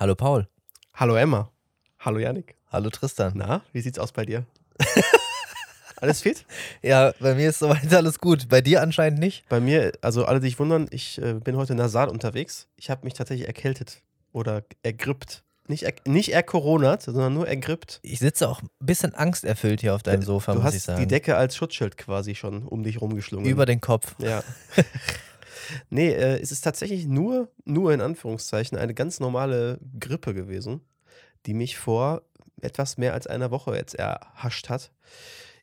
Hallo Paul. Hallo Emma. Hallo Janik. Hallo Tristan. Na, wie sieht's aus bei dir? alles fit? Ja, bei mir ist soweit alles gut. Bei dir anscheinend nicht. Bei mir, also alle, die sich wundern, ich äh, bin heute nasal unterwegs. Ich habe mich tatsächlich erkältet oder ergrippt. Nicht, er, nicht ercoronat, sondern nur ergrippt. Ich sitze auch ein bisschen angsterfüllt hier auf deinem Sofa, du muss hast ich sagen. die Decke als Schutzschild quasi schon um dich rumgeschlungen. Über den Kopf. Ja. nee, äh, es ist tatsächlich nur, nur in Anführungszeichen, eine ganz normale Grippe gewesen, die mich vor etwas mehr als einer Woche jetzt erhascht hat.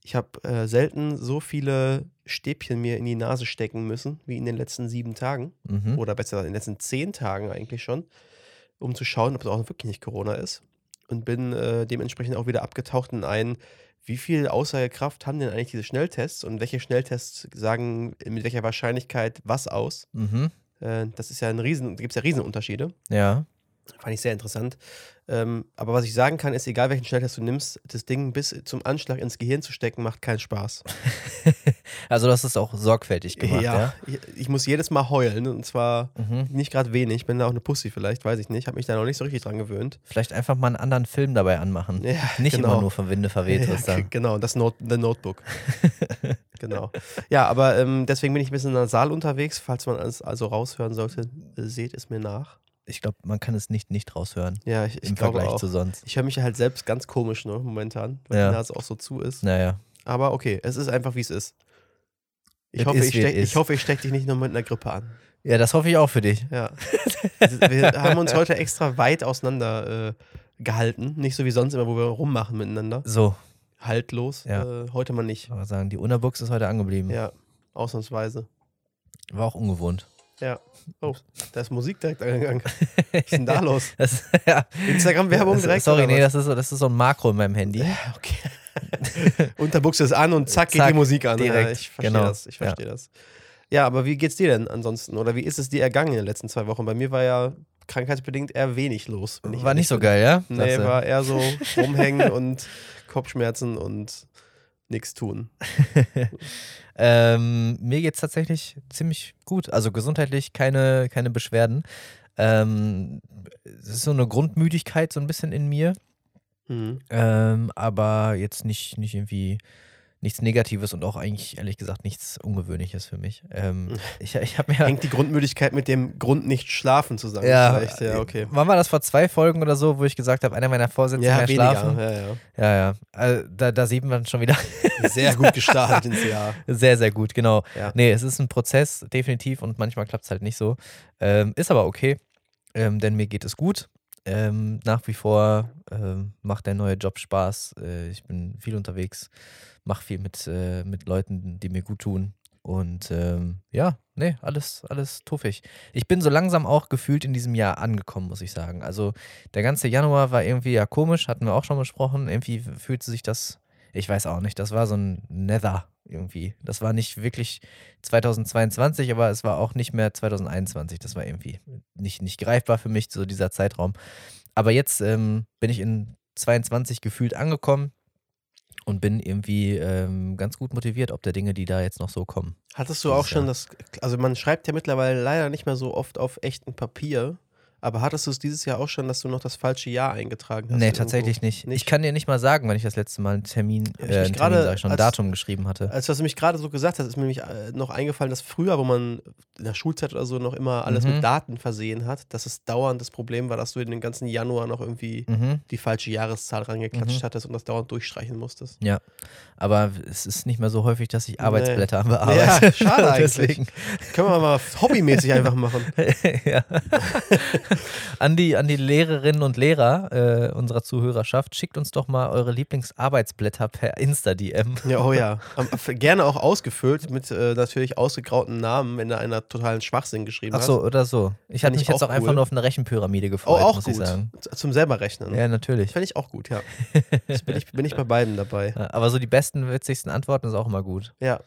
Ich habe äh, selten so viele Stäbchen mir in die Nase stecken müssen, wie in den letzten sieben Tagen. Mhm. Oder besser gesagt, in den letzten zehn Tagen eigentlich schon, um zu schauen, ob es auch wirklich nicht Corona ist. Und bin äh, dementsprechend auch wieder abgetaucht in einen, wie viel Aussagekraft haben denn eigentlich diese Schnelltests und welche Schnelltests sagen mit welcher Wahrscheinlichkeit was aus? Mhm. Äh, das ist ja ein Riesen, da gibt es ja Riesenunterschiede. Ja. Fand ich sehr interessant. Ähm, aber was ich sagen kann, ist, egal welchen Schnelltest du nimmst, das Ding bis zum Anschlag ins Gehirn zu stecken, macht keinen Spaß. Also, das ist auch sorgfältig gemacht, ja? Ich, ich muss jedes Mal heulen und zwar Mhm. nicht gerade wenig. Ich bin da auch eine Pussy vielleicht, weiß ich nicht. Habe mich da noch nicht so richtig dran gewöhnt. Vielleicht einfach mal einen anderen Film dabei anmachen. Ja, Nicht genau. immer nur vom Winde verweht, Ja, Tristan. genau, das Note, The Notebook. genau. Ja, aber ähm, deswegen bin ich ein bisschen nasal unterwegs. Falls man es also raushören sollte, seht es mir nach. Ich glaube, man kann es nicht nicht raushören. Ja, ich, ich Im Vergleich auch. zu sonst. Ich höre mich halt selbst ganz komisch ne, momentan, weil Ja. die Nase auch so zu ist. Naja. Aber okay, es ist einfach, wie es ist. Ich hoffe, ich, steck, ich hoffe, ich stecke dich nicht nur mit einer Grippe an. Ja, das hoffe ich auch für dich. Ja. wir haben uns heute extra weit auseinander äh, gehalten. Nicht so wie sonst immer, wo wir rummachen miteinander. So, Haltlos. Ja. Äh, heute mal nicht. aber sagen, die Unabuchs ist heute angeblieben. Ja, ausnahmsweise. War auch ungewohnt. Ja. Oh, da ist Musik direkt angegangen. Was ist denn da los? Ja. Instagram-Werbung direkt? Sorry, nee, das ist, so, das ist so ein Makro in meinem Handy. Okay. Unterbuchse ist an und zack, geht Zack, die Musik an. Ja, direkt, ich verstehe genau. das. Ich verstehe das. Ja, aber wie geht's dir denn ansonsten? Oder wie ist es dir ergangen in den letzten zwei Wochen? Bei mir war ja krankheitsbedingt eher wenig los. War nicht so bin. geil, ja? Nee, Sagst war eher so rumhängen und Kopfschmerzen und nichts tun. Ähm, mir geht es tatsächlich ziemlich gut. Also gesundheitlich keine, keine Beschwerden. Ähm, es ist so eine Grundmüdigkeit so ein bisschen in mir, Mhm. ähm, aber jetzt nicht, nicht irgendwie nichts Negatives und auch eigentlich ehrlich gesagt nichts Ungewöhnliches für mich. Ähm, ich ich habe mir Hängt die Grundmüdigkeit mit dem Grund nicht schlafen zusammen? ja, Vielleicht, ja, okay. Wann war das vor zwei Folgen oder so, wo ich gesagt habe, einer meiner Vorsätze Ja, mehr weniger. schlafen? Ja, ja. Ja, ja. Also, da, da sieht man schon wieder Sehr gut gestartet ins Jahr. Sehr, sehr gut, genau. Ja. Nee, es ist ein Prozess, definitiv, und manchmal klappt es halt nicht so. Ähm, ist aber okay, ähm, denn mir geht es gut. Ähm, nach wie vor ähm, macht der neue Job Spaß. Äh, ich bin viel unterwegs, mache viel mit, äh, mit Leuten, die mir gut tun. Und ähm, ja, nee, alles, alles tuffig. Ich bin so langsam auch gefühlt in diesem Jahr angekommen, muss ich sagen. Also der ganze Januar war irgendwie ja komisch, hatten wir auch schon besprochen. Irgendwie fühlte sich das, ich weiß auch nicht, das war so ein Nether irgendwie. Das war nicht wirklich 2022, aber es war auch nicht mehr 2021. Das war irgendwie nicht, nicht greifbar für mich, so dieser Zeitraum. Aber jetzt ähm, bin ich in 22 gefühlt angekommen und bin irgendwie ähm, ganz gut motiviert, ob der Dinge, die da jetzt noch so kommen. Hattest du auch schon Jahr. das, also man schreibt ja mittlerweile leider nicht mehr so oft auf echtem Papier, aber hattest du es dieses Jahr auch schon, dass du noch das falsche Jahr eingetragen hast? nee, irgendwo? tatsächlich nicht. nicht? Ich kann dir nicht mal sagen, wann ich das letzte Mal einen Termin, äh, mich einen gerade Termin sag ich schon, ein als- Datum geschrieben hatte. Als du nämlich gerade so gesagt hast, ist mir nämlich äh, noch eingefallen, dass früher, wo man in der Schulzeit oder so noch immer alles Mhm. mit Daten versehen hat, dass es dauernd das Problem war, dass du in den ganzen Januar noch irgendwie Mhm. die falsche Jahreszahl rangeklatscht Mhm. hattest und das dauernd durchstreichen musstest. Ja, aber es ist nicht mehr so häufig, dass ich Arbeitsblätter bearbeite. Ja, schade eigentlich. Deswegen. Können wir mal hobbymäßig einfach machen. ja. an, die, an die Lehrerinnen und Lehrer äh, unserer Zuhörerschaft, schickt uns doch mal eure Lieblingsarbeitsblätter per Insta-DM. Ja, oh ja. Am- Gerne auch ausgefüllt mit äh, natürlich ausgegrauten Namen, wenn da einer totalen Schwachsinn geschrieben Ach hat. so, oder so. Ich hatte ich mich jetzt auch auch einfach cool. nur auf eine Rechenpyramide Oh, gefreut, auch muss gut. ich sagen. Zum selber rechnen. Ja, natürlich. Fände ich auch gut, ja. Das bin, ich, bin ich bei beiden dabei. Aber so die besten, witzigsten Antworten ist auch immer gut. Ja.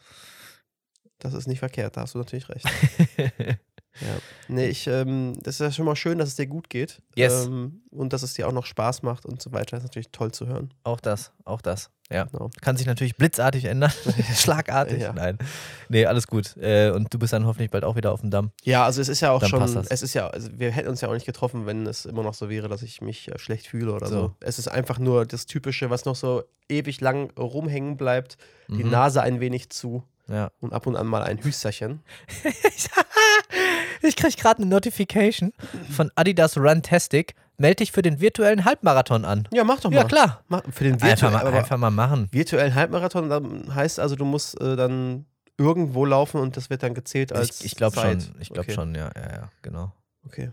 Das ist nicht verkehrt, da hast du natürlich recht. Ja. Nee, ich, ähm, das ist ja schon mal schön, dass es dir gut geht. Yes. Ähm, und dass es dir auch noch Spaß macht und so weiter. Das ist natürlich toll zu hören. Auch das, auch das. Ja. Genau. Kann sich natürlich blitzartig ändern. Schlagartig. Ja. Nein. Nee, alles gut. Äh, und du bist dann hoffentlich bald auch wieder auf dem Damm. Ja, also es ist ja auch Dann schon, es ist ja, also wir hätten uns ja auch nicht getroffen, wenn es immer noch so wäre, dass ich mich äh, schlecht fühle oder so. So. Es ist einfach nur das Typische, was noch so ewig lang rumhängen bleibt, die Mhm. Nase ein wenig zu Ja. und ab und an mal ein Hüsterchen. Ich krieg gerade eine Notification von Adidas Runtastic. Meld dich für den virtuellen Halbmarathon an. Ja, mach doch mal. Ja, klar. Mach, für den Einfach virtuellen, mal, aber einfach mal machen. virtuellen Halbmarathon heißt also, du musst äh, dann irgendwo laufen und das wird dann gezählt als Ich, ich glaube schon. Ich glaube okay. schon, ja, ja, ja, genau. Okay.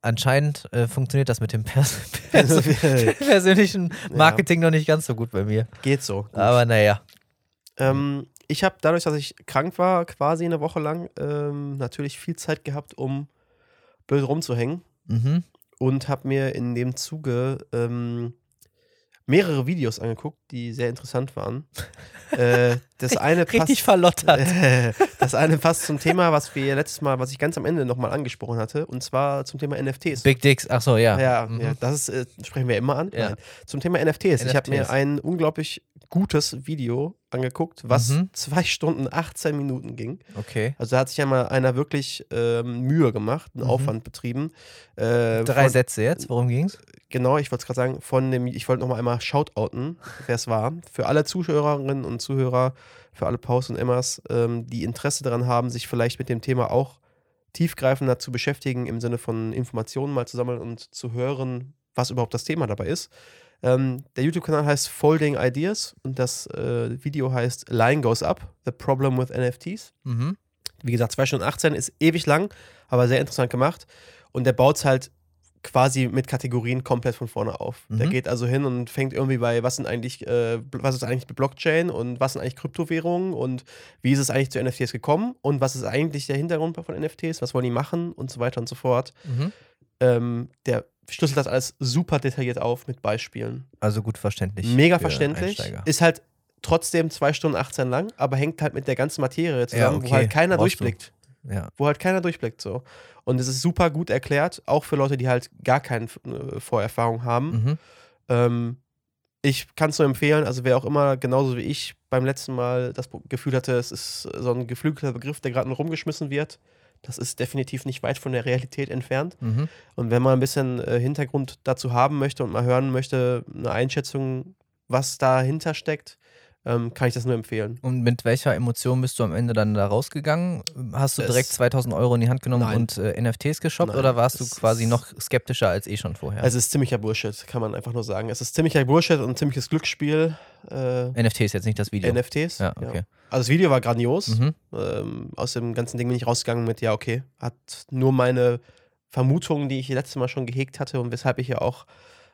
Anscheinend äh, funktioniert das mit dem Pers Pers persönlichen Marketing noch nicht ganz so gut bei mir. Geht so. Gut. Aber naja. Ähm, ich habe dadurch, dass ich krank war, quasi eine Woche lang, ähm, natürlich viel Zeit gehabt, um blöd rumzuhängen Mhm. und habe mir in dem Zuge ähm, mehrere Videos angeguckt, die sehr interessant waren. äh, das eine passt, Richtig verlottert. das eine passt zum Thema, was wir letztes Mal, was ich ganz am Ende nochmal angesprochen hatte, und zwar zum Thema NFTs. Big Dicks, ach so, ja. Ja, Mhm. ja das ist, äh, sprechen wir immer an. Ja. Zum Thema NFTs. Ich habe mir NFTs. ein unglaublich gutes Video angeguckt, was Mhm. zwei Stunden 18 Minuten ging. Okay. Also da hat sich ja mal einer wirklich ähm, Mühe gemacht, einen Mhm. Aufwand betrieben. Äh, Drei von, Sätze jetzt, worum ging's? Genau, ich wollte es gerade sagen, von dem, ich wollte noch mal einmal shoutouten, wer es war. Für alle Zuhörerinnen und Zuhörer, für alle Paus und Emmas, ähm, die Interesse daran haben, sich vielleicht mit dem Thema auch tiefgreifender zu beschäftigen, im Sinne von Informationen mal zu sammeln und zu hören, was überhaupt das Thema dabei ist. Ähm, der YouTube-Kanal heißt Folding Ideas und das äh, Video heißt Line Goes Up, The Problem with NFTs. Mhm. Wie gesagt, 2 Stunden 18 ist ewig lang, aber sehr interessant gemacht. Und der baut es halt quasi mit Kategorien komplett von vorne auf. Der Mhm. geht also hin und fängt irgendwie bei, was sind eigentlich, äh, was ist eigentlich Blockchain und was sind eigentlich Kryptowährungen und wie ist es eigentlich zu NFTs gekommen und was ist eigentlich der Hintergrund von NFTs, was wollen die machen und so weiter und so fort. Mhm. Ähm, der schlüsselt das alles super detailliert auf mit Beispielen. Also gut verständlich. Mega verständlich. Einsteiger. Ist halt trotzdem 2 Stunden 18 lang, aber hängt halt mit der ganzen Materie zusammen, okay. wo halt keiner Brauchst du. durchblickt Ja. wo halt keiner durchblickt so. Und es ist super gut erklärt, auch für Leute, die halt gar keine äh, Vorerfahrung haben. Mhm. Ähm, ich kann es nur empfehlen, also wer auch immer genauso wie ich beim letzten Mal das Gefühl hatte, es ist so ein geflügelter Begriff, der gerade nur rumgeschmissen wird, das ist definitiv nicht weit von der Realität entfernt. Mhm. Und wenn man ein bisschen äh, Hintergrund dazu haben möchte und mal hören möchte, eine Einschätzung, was dahinter steckt, ähm, kann ich das nur empfehlen. Und mit welcher Emotion bist du am Ende dann da rausgegangen? Hast du Es- direkt 2000 Euro in die Hand genommen Nein. und äh, NFTs geshoppt Nein, oder warst du quasi noch skeptischer als eh schon vorher? Es ist ziemlicher Bullshit, kann man einfach nur sagen. Es ist ziemlicher Bullshit und ziemliches Glücksspiel. Äh, NFTs jetzt nicht das Video. NFTs. ja, okay. Also das Video war grandios. Mhm. Ähm, aus dem ganzen Ding bin ich rausgegangen mit, ja, okay, hat nur meine Vermutungen, die ich letztes Mal schon gehegt hatte und weshalb ich ja auch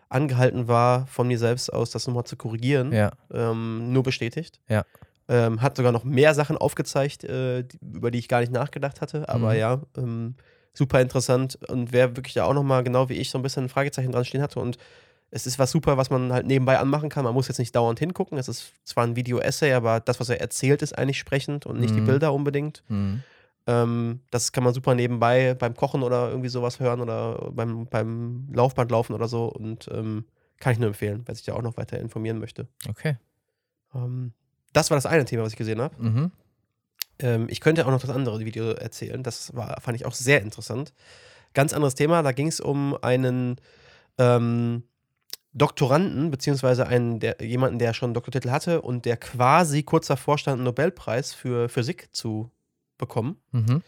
angehalten war, von mir selbst aus das nochmal zu korrigieren, Ja. ähm, nur bestätigt. Ja. Ähm, hat sogar noch mehr Sachen aufgezeigt, äh, die, über die ich gar nicht nachgedacht hatte. Aber Mhm. ja, ähm, super interessant. Und wer wirklich da auch nochmal, genau wie ich, so ein bisschen ein Fragezeichen dran stehen hatte. Und es ist was super, was man halt nebenbei anmachen kann. Man muss jetzt nicht dauernd hingucken. Es ist zwar ein Video-Essay, aber das, was er erzählt, ist eigentlich sprechend und nicht die Mhm. Bilder unbedingt. Mhm. Ähm, das kann man super nebenbei beim Kochen oder irgendwie sowas hören oder beim, beim Laufband laufen oder so. Und ähm, kann ich nur empfehlen, wer sich da auch noch weiter informieren möchte. Okay. Ähm, das war das eine Thema, was ich gesehen habe. Mhm. Ähm, ich könnte auch noch das andere Video erzählen. Das war, fand ich auch sehr interessant. Ganz anderes Thema. Da ging es um einen ähm, Doktoranden, beziehungsweise einen, der, jemanden, der schon einen Doktortitel hatte und der quasi kurz davor stand, einen Nobelpreis für Physik zu bekommen. Mhm.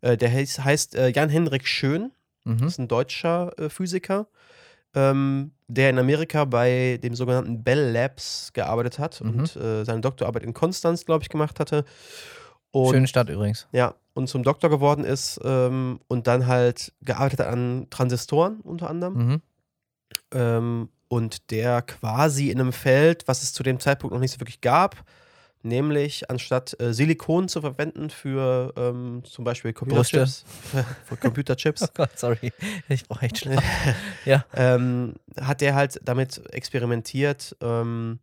Äh, der heißt, heißt äh, Jan-Henrik Schön. Mhm. ist ein deutscher äh, Physiker, ähm, der in Amerika bei dem sogenannten Bell Labs gearbeitet hat Mhm. und äh, seine Doktorarbeit in Konstanz, glaube ich, gemacht hatte. Und, Schöne Stadt übrigens. Ja, und zum Doktor geworden ist ähm, und dann halt gearbeitet hat an Transistoren unter anderem. Mhm. Ähm, und der quasi in einem Feld, was es zu dem Zeitpunkt noch nicht so wirklich gab, nämlich anstatt äh, Silikon zu verwenden für ähm, zum Beispiel Computerchips, für Computerchips Oh Gott, sorry. Ich brauche echt Schlaf. ja. ähm, hat er halt damit experimentiert, ähm,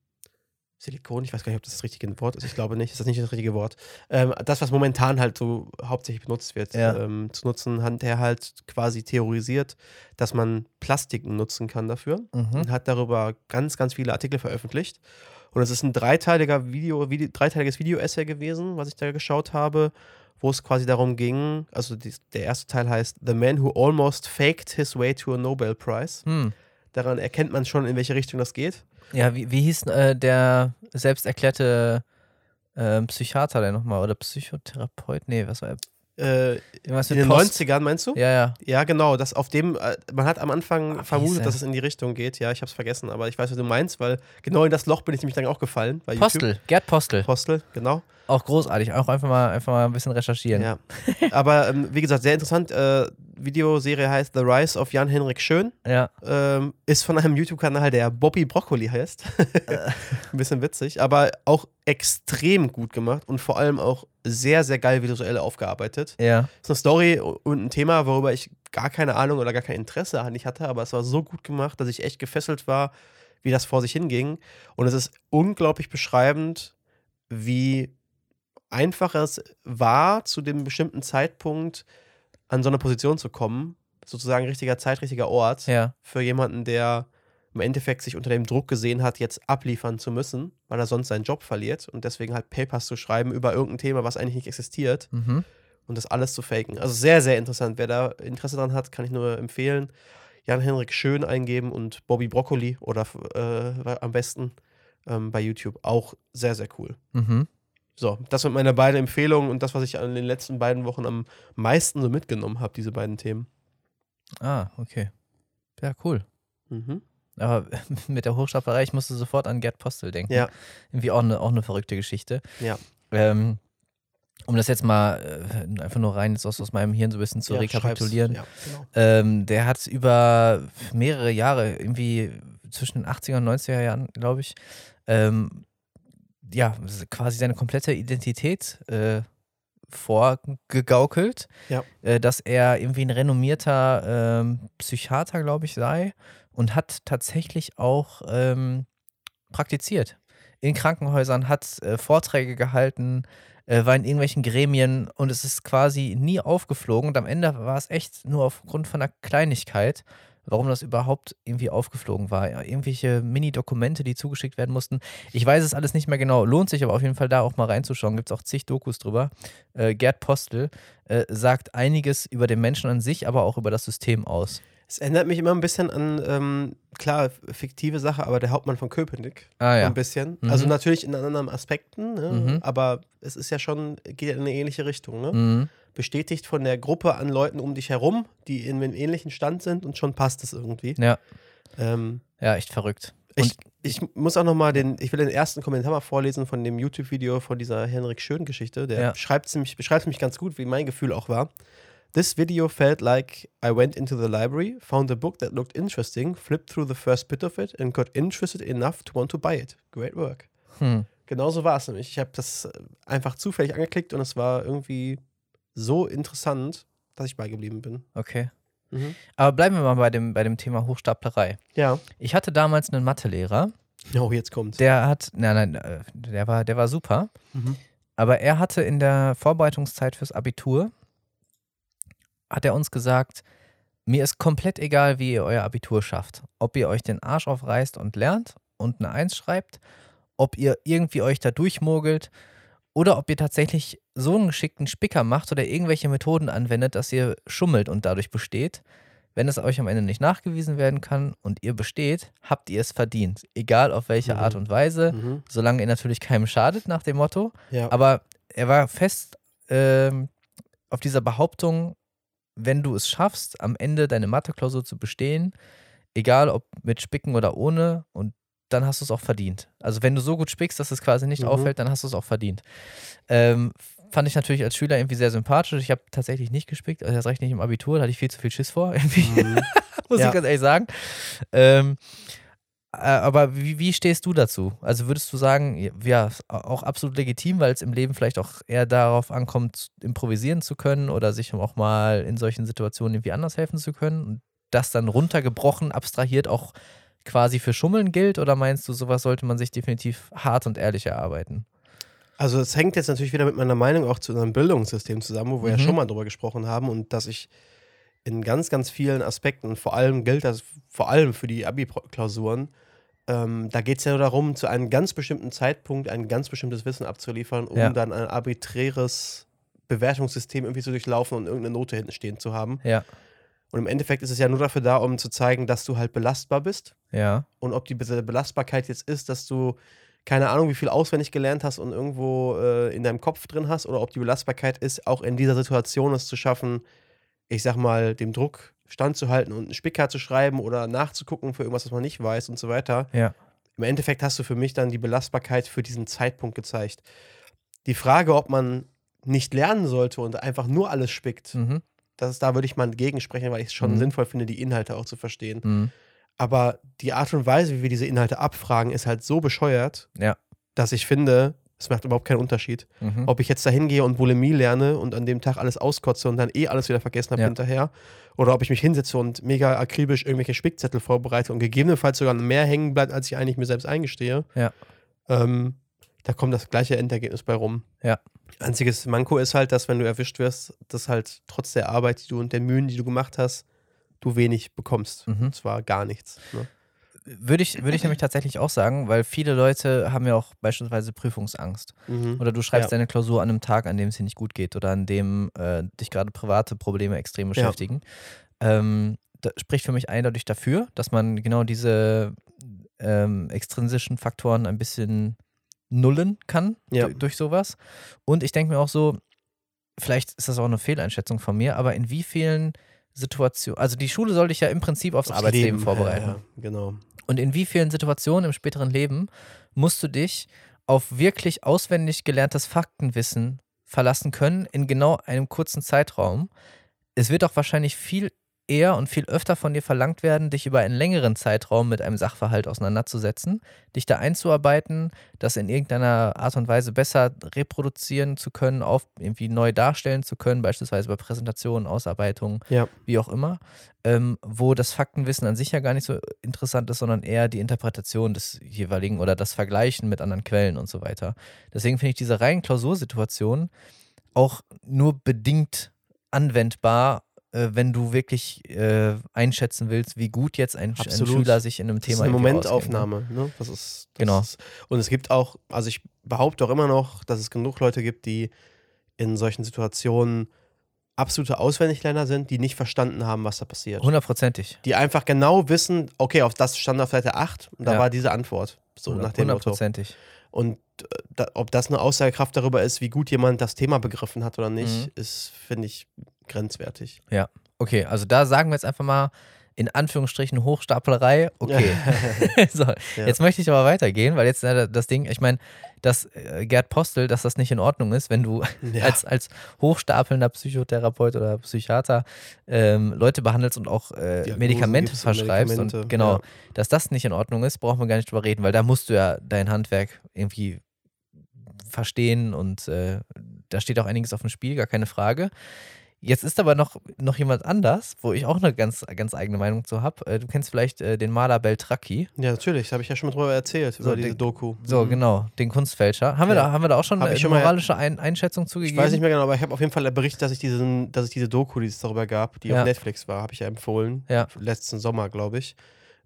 Silikon, ich weiß gar nicht, ob das das richtige Wort ist. Ich glaube nicht, ist das nicht das richtige Wort. Ähm, das, was momentan halt so hauptsächlich benutzt wird, Ja. ähm, zu nutzen, hat er halt quasi theorisiert, dass man Plastiken nutzen kann dafür. Mhm. Und hat darüber ganz, ganz viele Artikel veröffentlicht. Und es ist ein dreiteiliger Video, Video dreiteiliges Video-Essay gewesen, was ich da geschaut habe, wo es quasi darum ging, also die, der erste Teil heißt The Man Who Almost Faked His Way to a Nobel Prize. Hm. Daran erkennt man schon, in welche Richtung das geht. Ja, wie, wie hieß äh, der selbst erklärte ähm, Psychiater denn nochmal? Oder Psychotherapeut? Nee, was war er? Äh, in den Post. 90ern, meinst du? Ja, ja. Ja, genau. Das auf dem, äh, man hat am Anfang hieß vermutet, er? dass es in die Richtung geht. Ja, ich habe es vergessen, aber ich weiß, was du meinst, weil genau in das Loch bin ich nämlich dann auch gefallen. Bei YouTube. Postel, Gerd Postel. Postel, genau. Auch großartig. Auch einfach mal, einfach mal ein bisschen recherchieren. Ja. aber ähm, wie gesagt, sehr interessant. Äh, Videoserie heißt The Rise of Jan-Henrik Schön. Ja. Ähm, ist von einem YouTube-Kanal, der Bobby Broccoli heißt. Ein bisschen witzig, aber auch extrem gut gemacht und vor allem auch sehr, sehr geil visuell aufgearbeitet. Ja. ist eine Story und ein Thema, worüber ich gar keine Ahnung oder gar kein Interesse nicht hatte, aber es war so gut gemacht, dass ich echt gefesselt war, wie das vor sich hinging. Und es ist unglaublich beschreibend, wie einfach es war, zu dem bestimmten Zeitpunkt an so eine Position zu kommen. Sozusagen richtiger Zeit, richtiger Ort Ja. für jemanden, der im Endeffekt sich unter dem Druck gesehen hat, jetzt abliefern zu müssen, weil er sonst seinen Job verliert und deswegen halt Papers zu schreiben über irgendein Thema, was eigentlich nicht existiert Mhm. und das alles zu faken. Also sehr, sehr interessant. Wer da Interesse dran hat, kann ich nur empfehlen. Jan-Henrik Schön eingeben und Bobby Broccoli oder äh, am besten ähm, bei YouTube. Auch sehr, sehr cool. Mhm. So, das sind meine beiden Empfehlungen und das, was ich an den letzten beiden Wochen am meisten so mitgenommen habe, diese beiden Themen. Ah, okay. Ja, cool. Mhm. Aber mit der Hochstaplerei, ich musste sofort an Gerd Postel denken. Ja. Irgendwie auch eine, auch eine verrückte Geschichte. Ja. Ähm, um das jetzt mal äh, einfach nur rein jetzt aus, aus meinem Hirn so ein bisschen zu Ja, rekapitulieren. Ja, genau. Ähm, der hat über mehrere Jahre, irgendwie zwischen den 80er und 90er Jahren, glaube ich, ähm, ja, quasi seine komplette Identität äh, vorgegaukelt, Ja. äh, dass er irgendwie ein renommierter ähm, Psychiater, glaube ich, sei und hat tatsächlich auch ähm, praktiziert. In Krankenhäusern, hat äh, Vorträge gehalten, äh, war in irgendwelchen Gremien und es ist quasi nie aufgeflogen. Und am Ende war es echt nur aufgrund von einer Kleinigkeit, warum das überhaupt irgendwie aufgeflogen war. Ja, irgendwelche Mini-Dokumente, die zugeschickt werden mussten. Ich weiß es alles nicht mehr genau, lohnt sich aber auf jeden Fall da auch mal reinzuschauen. Gibt es auch zig Dokus drüber. Äh, Gerd Postel äh, sagt einiges über den Menschen an sich, aber auch über das System aus. Es erinnert mich immer ein bisschen an, ähm, klar, fiktive Sache, aber der Hauptmann von Köpenick. Ah ja. Ein bisschen. Mhm. Also natürlich in anderen Aspekten, ne? Mhm. aber es ist ja schon, geht ja in eine ähnliche Richtung. Ne? Mhm. Bestätigt von der Gruppe an Leuten um dich herum, die in einem ähnlichen Stand sind und schon passt es irgendwie. Ja. Ähm, Ja, echt verrückt. ich, ich muss auch noch mal den, ich will den ersten Kommentar mal vorlesen von dem YouTube-Video von dieser Henrik Schön-Geschichte. Der Ja. beschreibt beschreibt nämlich ganz gut, wie mein Gefühl auch war. This video felt like I went into the library, found a book that looked interesting, flipped through the first bit of it and got interested enough to want to buy it. Great work. Hm. Genauso war es nämlich. Ich habe das äh, einfach zufällig angeklickt und es war irgendwie so interessant, dass ich beigeblieben bin. Okay. Mhm. Aber bleiben wir mal bei dem, bei dem Thema Hochstaplerei. Ja. Ich hatte damals einen Mathelehrer, Oh, jetzt kommt's. der hat, nein, nein, äh, der war, der war super, Mhm. aber er hatte in der Vorbereitungszeit fürs Abitur, hat er uns gesagt, mir ist komplett egal, wie ihr euer Abitur schafft. Ob ihr euch den Arsch aufreißt und lernt und eine Eins schreibt, ob ihr irgendwie euch da durchmogelt oder ob ihr tatsächlich so einen geschickten Spicker macht oder irgendwelche Methoden anwendet, dass ihr schummelt und dadurch besteht. Wenn es euch am Ende nicht nachgewiesen werden kann und ihr besteht, habt ihr es verdient. Egal auf welche Mhm. Art und Weise, Mhm. solange ihr natürlich keinem schadet nach dem Motto. Ja. Aber er war fest ähm, auf dieser Behauptung, wenn du es schaffst, am Ende deine Mathe-Klausur zu bestehen, egal ob mit Spicken oder ohne, und dann hast du es auch verdient. Also wenn du so gut spickst, dass es quasi nicht Mhm. auffällt, dann hast du es auch verdient. Ähm, fand ich natürlich als Schüler irgendwie sehr sympathisch. Ich habe tatsächlich nicht gespickt, also das recht nicht im Abitur, da hatte ich viel zu viel Schiss vor, irgendwie, Mhm. muss Ja. ich ganz ehrlich sagen. Ähm, äh, aber wie, wie stehst du dazu? Also würdest du sagen, ja, auch absolut legitim, weil es im Leben vielleicht auch eher darauf ankommt, improvisieren zu können oder sich auch mal in solchen Situationen irgendwie anders helfen zu können und das dann runtergebrochen, abstrahiert auch quasi für Schummeln gilt oder meinst du, sowas sollte man sich definitiv hart und ehrlich erarbeiten? Also es hängt jetzt natürlich wieder mit meiner Meinung auch zu unserem Bildungssystem zusammen, wo wir Mhm. ja schon mal drüber gesprochen haben und dass ich in ganz, ganz vielen Aspekten, vor allem gilt das vor allem für die Abi-Klausuren, ähm, da geht es ja nur darum, zu einem ganz bestimmten Zeitpunkt ein ganz bestimmtes Wissen abzuliefern, um Ja. dann ein arbiträres Bewertungssystem irgendwie zu durchlaufen und irgendeine Note hinten stehen zu haben. Ja, Und im Endeffekt ist es ja nur dafür da, um zu zeigen, dass du halt belastbar bist ja, und ob die Be- Belastbarkeit jetzt ist, dass du keine Ahnung, wie viel auswendig gelernt hast und irgendwo äh, in deinem Kopf drin hast, oder ob die Belastbarkeit ist, auch in dieser Situation es zu schaffen, ich sag mal, dem Druck standzuhalten und einen Spicker zu schreiben oder nachzugucken für irgendwas, was man nicht weiß und so weiter. ja. Im Endeffekt hast du für mich dann die Belastbarkeit für diesen Zeitpunkt gezeigt. Die Frage, ob man nicht lernen sollte und einfach nur alles spickt, Mhm. das ist, da würde ich mal gegensprechen, weil ich es schon Mhm. sinnvoll finde, die Inhalte auch zu verstehen. Mhm. Aber die Art und Weise, wie wir diese Inhalte abfragen, ist halt so bescheuert, Ja. dass ich finde, es macht überhaupt keinen Unterschied. Mhm. Ob ich jetzt da hingehe und Bulimie lerne und an dem Tag alles auskotze und dann eh alles wieder vergessen habe Ja. hinterher. Oder ob ich mich hinsetze und mega akribisch irgendwelche Spickzettel vorbereite und gegebenenfalls sogar mehr hängen bleibt, als ich eigentlich mir selbst eingestehe. Ja. Ähm, da kommt das gleiche Endergebnis bei rum. Ja. Einziges Manko ist halt, dass wenn du erwischt wirst, dass halt trotz der Arbeit, die du und der Mühen, die du gemacht hast, du wenig bekommst. Mhm. Und zwar gar nichts. Ne? Würde ich, würde ich nämlich tatsächlich auch sagen, weil viele Leute haben ja auch beispielsweise Prüfungsangst. Mhm. Oder du schreibst Ja. deine Klausur an einem Tag, an dem es dir nicht gut geht oder an dem äh, dich gerade private Probleme extrem beschäftigen. Ähm, das spricht für mich eindeutig dafür, dass man genau diese ähm, extrinsischen Faktoren ein bisschen nullen kann Ja. du- durch sowas. Und ich denke mir auch so, vielleicht ist das auch eine Fehleinschätzung von mir, aber in wie vielen Situationen, also die Schule soll dich ja im Prinzip aufs, Aufs Arbeitsleben Leben. vorbereiten. Ja, ja, genau. Und in wie vielen Situationen im späteren Leben musst du dich auf wirklich auswendig gelerntes Faktenwissen verlassen können in genau einem kurzen Zeitraum? Es wird auch wahrscheinlich viel eher und viel öfter von dir verlangt werden, dich über einen längeren Zeitraum mit einem Sachverhalt auseinanderzusetzen, dich da einzuarbeiten, das in irgendeiner Art und Weise besser reproduzieren zu können, auf irgendwie neu darstellen zu können, beispielsweise bei Präsentationen, Ausarbeitungen, Ja. wie auch immer, ähm, wo das Faktenwissen an sich ja gar nicht so interessant ist, sondern eher die Interpretation des jeweiligen oder das Vergleichen mit anderen Quellen und so weiter. Deswegen finde ich diese reinen Klausursituationen auch nur bedingt anwendbar, wenn du wirklich äh, einschätzen willst, wie gut jetzt ein, ein. Schüler sich in einem Das Thema ist eine auskennt, ne? Momentaufnahme. Ne? Das ist, das Genau. Ist, und es gibt auch, also ich behaupte auch immer noch, dass es genug Leute gibt, die in solchen Situationen absolute Auswendiglerner sind, die nicht verstanden haben, was da passiert. Hundertprozentig. Die einfach genau wissen, okay, auf das stand auf Seite 8 und da Ja. war diese Antwort. So nach dem. Hundertprozentig. Und äh, da, ob das eine Aussagekraft darüber ist, wie gut jemand das Thema begriffen hat oder nicht, Mhm. ist, finde ich, grenzwertig. Okay, also da sagen wir jetzt einfach mal in Anführungsstrichen Hochstaplerei. Okay. so, Ja. Jetzt möchte ich aber weitergehen, weil jetzt äh, das Ding, ich meine, dass äh, Gerd Postel, dass das nicht in Ordnung ist, wenn du Ja. als, als hochstapelnder Psychotherapeut oder Psychiater ähm, Leute behandelst und auch äh, Medikamente verschreibst. Medikamente, Und genau, ja. dass das nicht in Ordnung ist, brauchen wir gar nicht drüber reden, weil da musst du ja dein Handwerk irgendwie verstehen und äh, da steht auch einiges auf dem Spiel, gar keine Frage. Jetzt ist aber noch, noch jemand anders, wo ich auch eine ganz, ganz eigene Meinung zu habe. Äh, du kennst vielleicht äh, den Maler Beltracchi. Ja, natürlich, habe ich ja schon mal drüber erzählt, So, über diese den- Doku. So, Mhm. genau, den Kunstfälscher. Haben wir, Ja. da, haben wir da auch schon Hab eine ich schon mal- moralische Ein Einschätzung Ich zugegeben? weiß nicht mehr genau, aber ich habe auf jeden Fall berichtet, dass ich, diesen, dass ich diese Doku, die es darüber gab, die Ja. auf Netflix war, habe ich ja empfohlen. Ja. Letzten Sommer, glaube ich.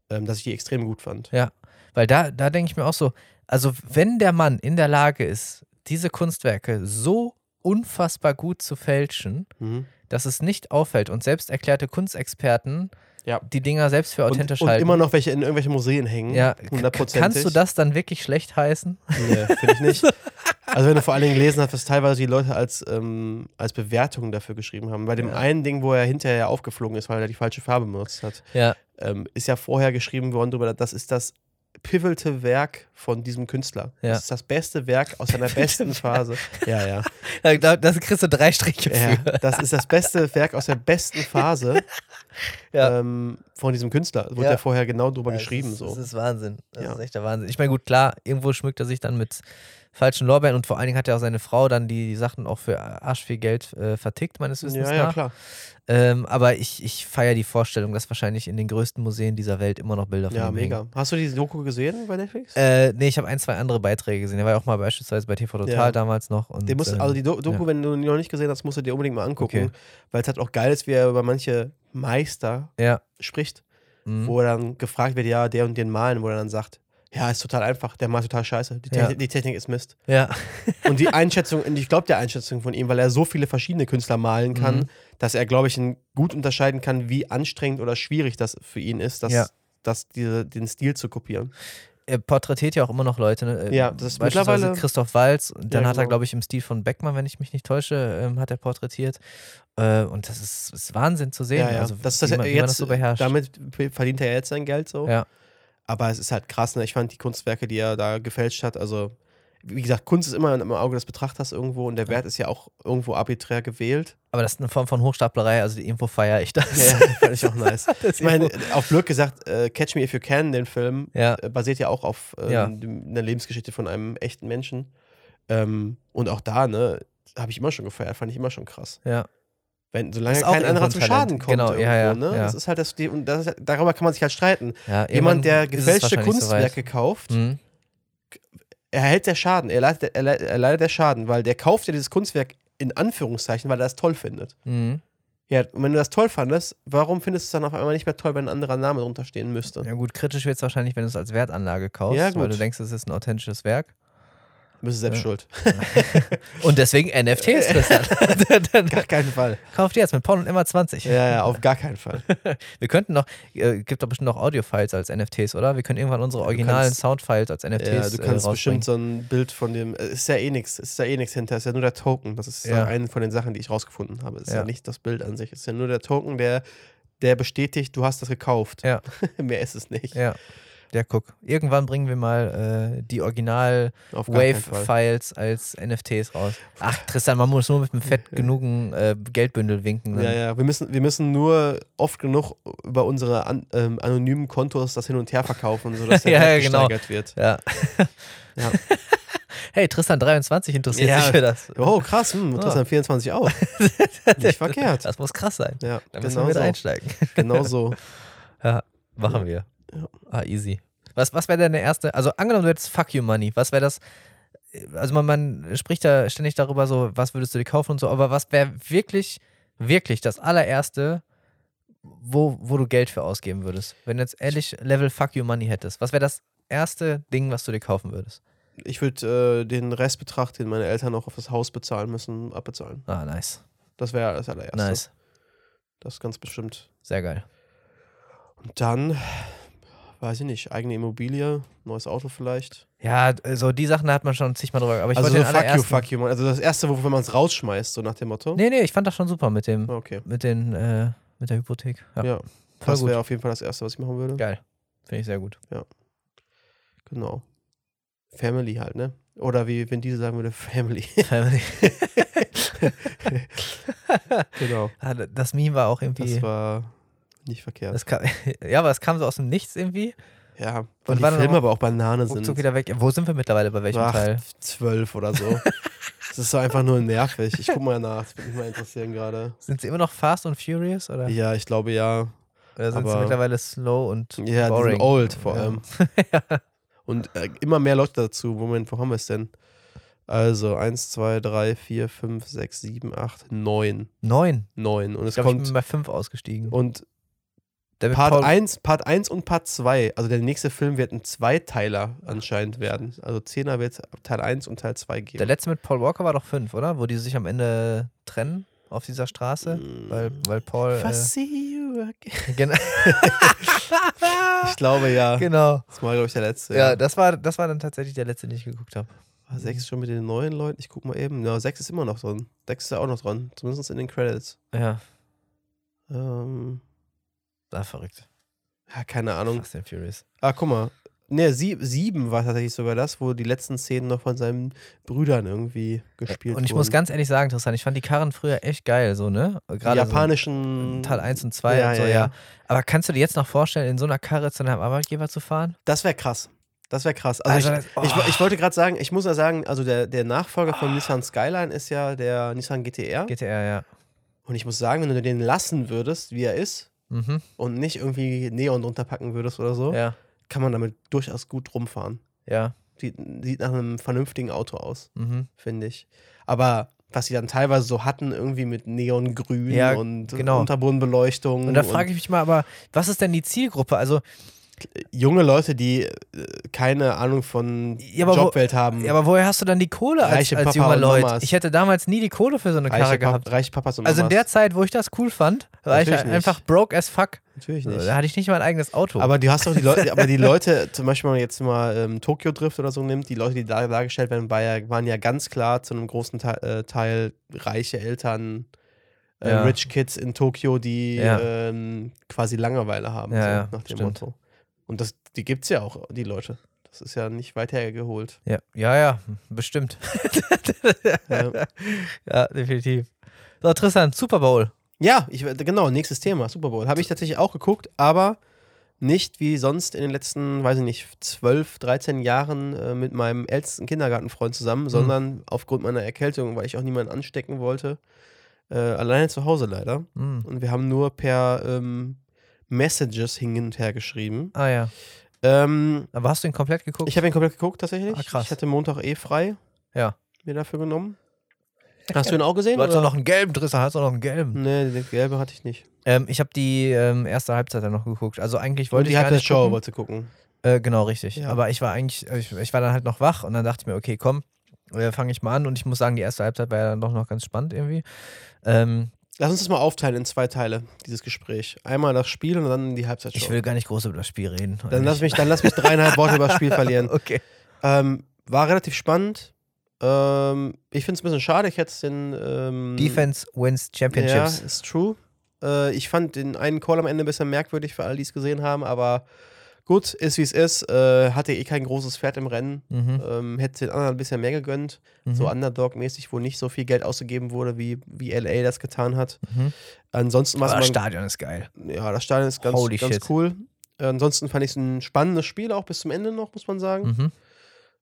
Ähm, dass ich die extrem gut fand. Ja, weil da, da denke ich mir auch so, also wenn der Mann in der Lage ist, diese Kunstwerke so unfassbar gut zu fälschen, Mhm. dass es nicht auffällt und selbst erklärte Kunstexperten Ja. die Dinger selbst für authentisch und, und halten. immer noch welche in irgendwelche Museen hängen. ja, kannst du das dann wirklich schlecht heißen? Nee, finde ich nicht. Also wenn du vor allen Dingen gelesen hast, was teilweise die Leute als, ähm, als Bewertung dafür geschrieben haben. Bei dem Ja. einen Ding, wo er hinterher aufgeflogen ist, weil er die falsche Farbe benutzt hat, Ja, ähm, ist ja vorher geschrieben worden darüber, das ist das pivote Werk von diesem Künstler. Ja. Das ist das beste Werk aus seiner besten Phase. Ja, ja. da, da, da kriegst du drei Striche ja. für. Das ist das beste Werk aus der besten Phase Ja. ähm, von diesem Künstler. Wurde Ja. vorher genau drüber geschrieben. Das ist, so. das ist Wahnsinn. Das ist echt der Wahnsinn. Ich meine, gut, klar, irgendwo schmückt er sich dann mit, falschen Lorbeeren und vor allen Dingen hat ja auch seine Frau dann die, die Sachen auch für arsch viel Geld äh, vertickt, meines Wissens Ja, ja, klar. Ähm, aber ich, ich feiere die Vorstellung, dass wahrscheinlich in den größten Museen dieser Welt immer noch Bilder von Ja, mega. hängen. Hast du die Doku gesehen bei Netflix? Äh, nee, ich habe ein, zwei andere Beiträge gesehen. Der war ja auch mal beispielsweise bei TV Total Ja. damals noch. Und, musst, ähm, also die Do Doku, ja. wenn du die noch nicht gesehen hast, musst du dir unbedingt mal angucken, Okay. weil es halt auch geil ist, wie er über manche Meister ja. spricht, Mhm. wo er dann gefragt wird, ja, der und den malen, wo er dann sagt, ja, ist total einfach, der malt total scheiße, die, Ja. Technik, die Technik ist Mist. ja. Und die Einschätzung, und ich glaube der Einschätzung von ihm, weil er so viele verschiedene Künstler malen kann, Mhm. dass er, glaube ich, gut unterscheiden kann, wie anstrengend oder schwierig das für ihn ist, das, Ja. das, diese, den Stil zu kopieren. er porträtiert ja auch immer noch Leute. Ne? Ja, das ist mittlerweile- Christoph Walz. Dann Ja, hat er, genau. glaube ich, im Stil von Beckmann, wenn ich mich nicht täusche, ähm, hat er porträtiert. Äh, und das ist, ist Wahnsinn zu sehen. Ja, ja. Also, das ist das wie, man, wie man das jetzt, so beherrscht. damit verdient er jetzt sein Geld so. Ja. Aber es ist halt krass, ne? Ich fand die Kunstwerke, die er da gefälscht hat, also wie gesagt, Kunst ist immer im Auge des Betrachters irgendwo und der Wert ist ja auch irgendwo arbiträr gewählt. Aber das ist eine Form von Hochstaplerei, also die Info feiere ich das. Ja, fand ich auch nice. Ich meine, auf blöd gesagt, äh, Catch Me If You Can, den Film, ja, äh, basiert ja auch auf ähm, Ja. einer Lebensgeschichte von einem echten Menschen. Ähm, und auch da, ne, habe ich immer schon gefeiert, fand ich immer schon krass. ja. Wenn, solange Ist kein anderer irgendwo Talent. Schaden kommt. Genau, ja, ja, irgendwo, ne? ja. Das ist halt das, und das ist, darüber kann man sich halt streiten. ja Jemand, der gefälschte Kunstwerke soweit. kauft, Mhm. erhält der Schaden, er leidet, er, leidet, er leidet der Schaden, weil der kauft ja dieses Kunstwerk in Anführungszeichen, weil er das toll findet. Mhm. Ja, und wenn du das toll fandest, warum findest du es dann auf einmal nicht mehr toll, wenn ein anderer Name drunter stehen müsste? Ja gut, kritisch wird es wahrscheinlich, wenn du es als Wertanlage kaufst, Ja, weil du denkst, es ist ein authentisches Werk. Du bist selbst Ja. schuld. Und deswegen NFTs, Christian. Dann Gar keinen Fall. kauft ihr jetzt mit Paul und immer 20. Ja, ja, auf gar keinen Fall. Wir könnten noch, äh, gibt doch bestimmt noch Audio-Files als NFTs, oder? Wir können irgendwann unsere du originalen kannst- Sound-Files als NFTs Ja, du kannst äh, bestimmt so ein Bild von dem. Es ist ja eh nichts. Es ist ja eh nichts hinter. Es ist ja nur der Token. Das ist ja. Eine von den Sachen, die ich rausgefunden habe. Es ist ja. Ja. nicht das Bild an sich. Es ist ja nur der Token, der, der bestätigt, du hast das gekauft. Ja. Mehr ist es nicht. Ja. Ja, guck. Irgendwann bringen wir mal äh, die original Auf gar keinen Fall. Wave-Files als NFTs raus. Ach, Tristan, man muss nur mit einem fett genugen äh, Geldbündel winken. dann- Ja, ja. Wir müssen, wir müssen nur oft genug über unsere an, ähm, anonymen Kontos das hin und her verkaufen, sodass der Ja, ja, genau. gesteigert wird. Ja. Ja. hey, Tristan 23 interessiert Ja. sich für das. Oh, krass. Hm, interessant. 24 auch. Nicht verkehrt. Das muss krass sein. Ja, Da müssen genau wir mit so. einsteigen. Genau so. Ja, machen wir. Ja. Ah, easy. Was, was wäre denn der erste? Also, angenommen, du hättest Fuck You Money. Was wäre das? Also, man, man spricht da ständig darüber, so, was würdest du dir kaufen und so, aber was wäre wirklich, wirklich das allererste, wo, wo du Geld für ausgeben würdest? Wenn du jetzt ehrlich Level Fuck You Money hättest, was wäre das erste Ding, was du dir kaufen würdest? Ich würde äh, den Restbetrag, den meine Eltern noch auf das Haus bezahlen müssen, abbezahlen. Ah, nice. Das wäre das allererste. Nice. Das ist ganz bestimmt. Sehr geil. Und dann, weiß ich nicht, eigene Immobilie, neues Auto vielleicht. Ja, so die Sachen, da hat man schon zigmal drüber. Aber ich also so fuck you, fuck you. man. Also das erste, wofür man es rausschmeißt, so nach dem Motto. Nee, nee, ich fand das schon super mit dem, Ah, Okay. mit den, äh, mit der Hypothek. Ja, Ja, das wäre auf jeden Fall das erste, was ich machen würde. Geil. Finde ich sehr gut. Genau. Family halt, ne? Oder wie wenn diese sagen würde, Family. Family. genau. Ah, Das Meme war auch irgendwie. Das war nicht verkehrt. kam, ja, aber es kam so aus dem Nichts irgendwie. ja, weil die Filme aber auch Banane sind. Wieder weg. Wo sind wir mittlerweile? Bei welchem Ach, Teil? zwölf oder so. das ist so einfach nur nervig. Ich guck mal nach, das würde mich mal interessieren gerade. Sind sie immer noch Fast und Furious? Oder, Ja, ich glaube ja. oder sind sie aber- mittlerweile slow und Ja, die boring? sind old vor Ja. allem. Und äh, immer mehr Leute dazu. Moment, wo haben wir es denn? Also 1, 2, 3, 4, 5, 6, 7, 8, 9. Neun. 9. Und Ich es ich kommt. bin bei fünf ausgestiegen. Und Part Paul- 1, Part 1 und Part 2. Also der nächste Film wird ein Zweiteiler anscheinend werden. Also 10er wird Teil 1 und Teil 2 geben. Der letzte mit Paul Walker war doch fünf, oder? Wo die sich am Ende trennen auf dieser Straße. Mm. Weil, weil Paul. Äh, see you again. genau. Ich glaube ja. genau. Das war, glaube ich, der letzte. Ja, das war, das war dann tatsächlich der letzte, den ich geguckt habe. War 6 schon mit den neuen Leuten? Ich guck mal eben. Ja, 6 ist immer noch drin. 6 ist ja auch noch dran. Zumindest in den Credits. Ja, Ähm, war verrückt. ja, keine Ahnung. Fast and Furious. Ah, guck mal. Ne, sie, sieben war tatsächlich sogar das, wo die letzten Szenen noch von seinen Brüdern irgendwie gespielt Und ich wurden. muss ganz ehrlich sagen, Tristan, ich fand die Karren früher echt geil, so, ne? die Gerade japanischen. so Teil 1 und 2 Ja, und so, ja, ja, ja. Aber kannst du dir jetzt noch vorstellen, in so einer Karre zu einem Arbeitgeber zu fahren? Das wäre krass. Das wäre krass. Also, Also ich, das- ich, oh. ich wollte gerade sagen, ich muss ja sagen, also der, der Nachfolger von Nissan Skyline ist ja der Nissan GTR. GTR, ja. Und ich muss sagen, wenn du den lassen würdest, wie er ist, Mhm. und nicht irgendwie Neon drunter packen würdest oder so, Ja, kann man damit durchaus gut rumfahren. ja. Sieht, sieht nach einem vernünftigen Auto aus, Mhm. finde ich. Aber was sie dann teilweise so hatten, irgendwie mit Neongrün Ja, und genau. Unterbodenbeleuchtung. Und da frage ich mich mal, aber was ist denn die Zielgruppe? Also, junge Leute, die äh, keine Ahnung von Ja, aber wo- Jobwelt haben. ja, aber woher hast du dann die Kohle als, Reiche als junger Leute? Ich hätte damals nie die Kohle für so eine Karre reiche, gehabt. Pap reiche Papas und Also in der Zeit, wo ich das cool fand, war ich Natürlich nicht. einfach broke as fuck. Natürlich nicht. Da hatte ich nicht mal ein eigenes Auto. Aber du hast doch die Leute, aber die Leute, zum Beispiel, wenn man jetzt mal ähm, Tokyo Drift oder so nimmt, die Leute, die da dargestellt werden, waren ja ganz klar zu einem großen Teil, äh, Teil reiche Eltern, äh, Ja. Rich Kids in Tokio, die Ja. ähm, quasi Langeweile haben, Ja, so, nach dem stimmt. Motto. Und das, die gibt's ja auch, die Leute. Das ist ja nicht weit hergeholt. ja, ja, ja, bestimmt. Ja. ja, definitiv. So, Tristan, Super Bowl. Ja, ich, genau, nächstes Thema, Super Bowl. Habe ich tatsächlich auch geguckt, aber nicht wie sonst in den letzten, weiß ich nicht, 12, 13 Jahren äh, mit meinem ältesten Kindergartenfreund zusammen, sondern aufgrund meiner Erkältung, weil ich auch niemanden anstecken wollte, äh, alleine zu Hause leider. Hm. Und wir haben nur per ähm, Messages hin und her geschrieben. Ah ja. Ähm, Aber hast du ihn komplett geguckt? ich habe ihn komplett geguckt tatsächlich. Ah, krass. Ich hatte Montag eh frei. Ja. Mir dafür genommen. Hast du ihn auch gesehen? du hast doch noch einen gelben, Tristan, hast doch noch einen gelben. Nee, den gelbe hatte ich nicht. Ähm, ich habe die ähm, erste Halbzeit dann noch geguckt. Also eigentlich Und wollte die ich gar nicht Halbzeitshow gucken. wollte gucken. Äh, genau, richtig. Ja. Aber ich war eigentlich, ich, ich war dann halt noch wach und dann dachte ich mir, okay, komm, äh, fange ich mal an. Und ich muss sagen, die erste Halbzeit war ja dann doch noch ganz spannend irgendwie. Ähm, Lass uns das mal aufteilen in zwei Teile, dieses Gespräch. Einmal das Spiel und dann die Halbzeitshow. ich will gar nicht groß über das Spiel reden. dann, lass mich, dann lass mich dreieinhalb Worte über das Spiel verlieren. Okay. Ähm, war relativ spannend. Ähm, ich finde es ein bisschen schade. Ich hätte es den. Ähm, Defense wins Championships. Ja, ist true. Äh, ich fand den einen Call am Ende ein bisschen merkwürdig für alle, die es gesehen haben, aber gut, ist wie es ist. Äh, hatte eh kein großes Pferd im Rennen. Mhm. Ähm, hätte den anderen ein bisschen mehr gegönnt. Mhm. So Underdog-mäßig, wo nicht so viel Geld ausgegeben wurde, wie, wie LA das getan hat. Mhm. Ansonsten war das Stadion ist geil. Ja, das Stadion ist ganz, Holy ganz shit. cool. Äh, ansonsten fand ich es ein spannendes Spiel, auch bis zum Ende noch, muss man sagen. Mhm.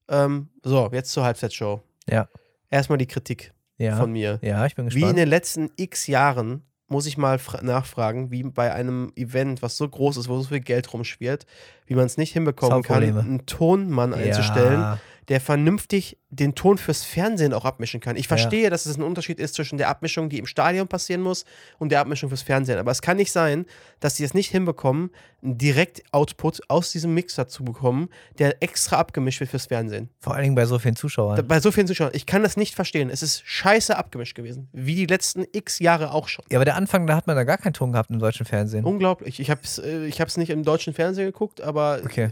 Ähm, so, jetzt zur Halbzeitshow. Ja. Erstmal die Kritik Ja. von mir. ja, ich bin Wie in gespannt. den letzten x Jahren muss ich mal fra- nachfragen, wie bei einem Event, was so groß ist, wo so viel Geld rumschwirrt, wie man es nicht hinbekommen kann, einen Tonmann einzustellen, Ja. Der vernünftig den Ton fürs Fernsehen auch abmischen kann. Ich verstehe, dass es ein Unterschied ist zwischen der Abmischung, die im Stadion passieren muss, und der Abmischung fürs Fernsehen. Aber es kann nicht sein, dass sie es nicht hinbekommen, einen Direkt-Output aus diesem Mixer zu bekommen, der extra abgemischt wird fürs Fernsehen. Vor allen Dingen bei so vielen Zuschauern. Bei so vielen Zuschauern. Ich kann das nicht verstehen. Es ist scheiße abgemischt gewesen. Wie die letzten x Jahre auch schon. Ja, aber der Anfang, da hat man da gar keinen Ton gehabt im deutschen Fernsehen. Unglaublich. Ich habe es äh, ich hab's nicht im deutschen Fernsehen geguckt, aber Okay.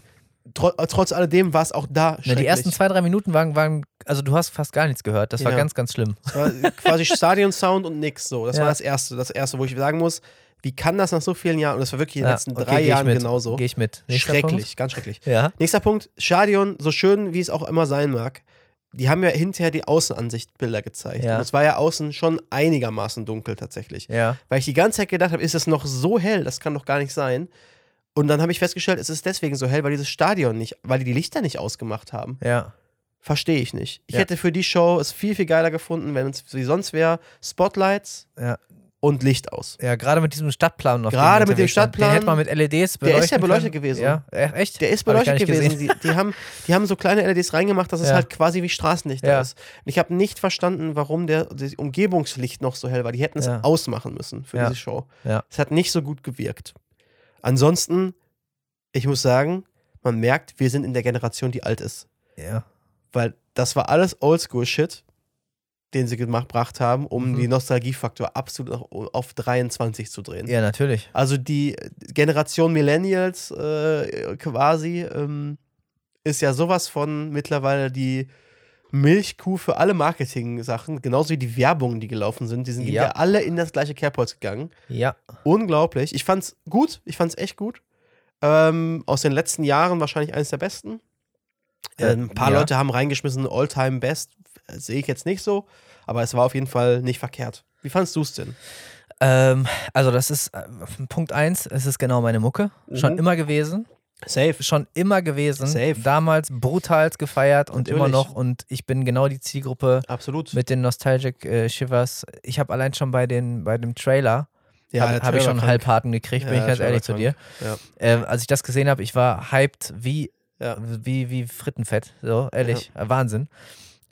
Tro trotz alledem war es auch da Na, die ersten zwei, drei Minuten waren, waren, also du hast fast gar nichts gehört. Das war Ja. ganz, ganz schlimm. Es war quasi Stadion-Sound und nix so. Das Ja. war das Erste. Das Erste, wo ich sagen muss, wie kann das nach so vielen Jahren, und das war wirklich in den Ja, letzten okay, drei Jahren mit. genauso. Gehe ich mit. Nächster Schrecklich, ganz schrecklich. Punkt. Ja. Nächster Punkt, Stadion, so schön wie es auch immer sein mag, die haben ja hinterher die Außenansichtbilder gezeigt. Ja. Und es war ja außen schon einigermaßen dunkel tatsächlich. Ja. Weil ich die ganze Zeit gedacht habe, ist es noch so hell, das kann doch gar nicht sein. Und dann habe ich festgestellt, es ist deswegen so hell, weil dieses Stadion nicht, weil die die Lichter nicht ausgemacht haben. Ja. Verstehe ich nicht. Ich Ja. hätte für die Show es viel, viel geiler gefunden, wenn es wie sonst wäre, Spotlights Ja. und Licht aus. Ja, gerade mit diesem Stadtplan. Auf Gerade mit dem. Stadtplan. Den hätte man mit LEDs beleuchten Der ist ja beleuchtet können. gewesen. Ja, e- echt? Der ist beleuchtet gewesen. Die, die, haben, die haben so kleine LEDs reingemacht, dass es Ja. halt quasi wie Straßenlichter Ja. ist. Und ich habe nicht verstanden, warum der das Umgebungslicht noch so hell war. Die hätten es ausmachen müssen für diese Show. Ja. Es hat nicht so gut gewirkt. Ansonsten, ich muss sagen, man merkt, wir sind in der Generation, die alt ist. Ja. Weil das war alles Oldschool-Shit, den sie gemacht gebracht haben, um Mhm. den Nostalgiefaktor absolut auf, auf 23 zu drehen. ja, natürlich. Also die Generation Millennials äh, quasi ähm, ist ja sowas von mittlerweile die Milchkuh für alle Marketing-Sachen, genauso wie die Werbungen, die gelaufen sind. Die sind Ja. ja alle in das gleiche Kerbholz gegangen. Ja. Unglaublich. Ich fand's gut, ich fand's echt gut. Ähm, aus den letzten Jahren wahrscheinlich eines der besten. Äh, Ähm, ein paar ja. Leute haben reingeschmissen, All-Time Best. Sehe ich jetzt nicht so, aber es war auf jeden Fall nicht verkehrt. Wie fandst du es denn? Ähm, also das ist äh, Punkt eins, es ist genau meine Mucke. Schon Mhm. immer gewesen. Safe. schon immer gewesen. Safe. Damals brutal gefeiert und immer Natürlich. noch. Und ich bin genau die Zielgruppe Absolut. mit den Nostalgic äh, Shivers. Ich habe allein schon bei, den, bei dem Trailer, ja, habe hab ich schon einen Halbharten gekriegt, bin Ja, ich ganz ehrlich zu dir. krank. Ähm, als ich das gesehen habe, ich war hyped wie, Ja. wie, wie Frittenfett. So, ehrlich. Wahnsinn.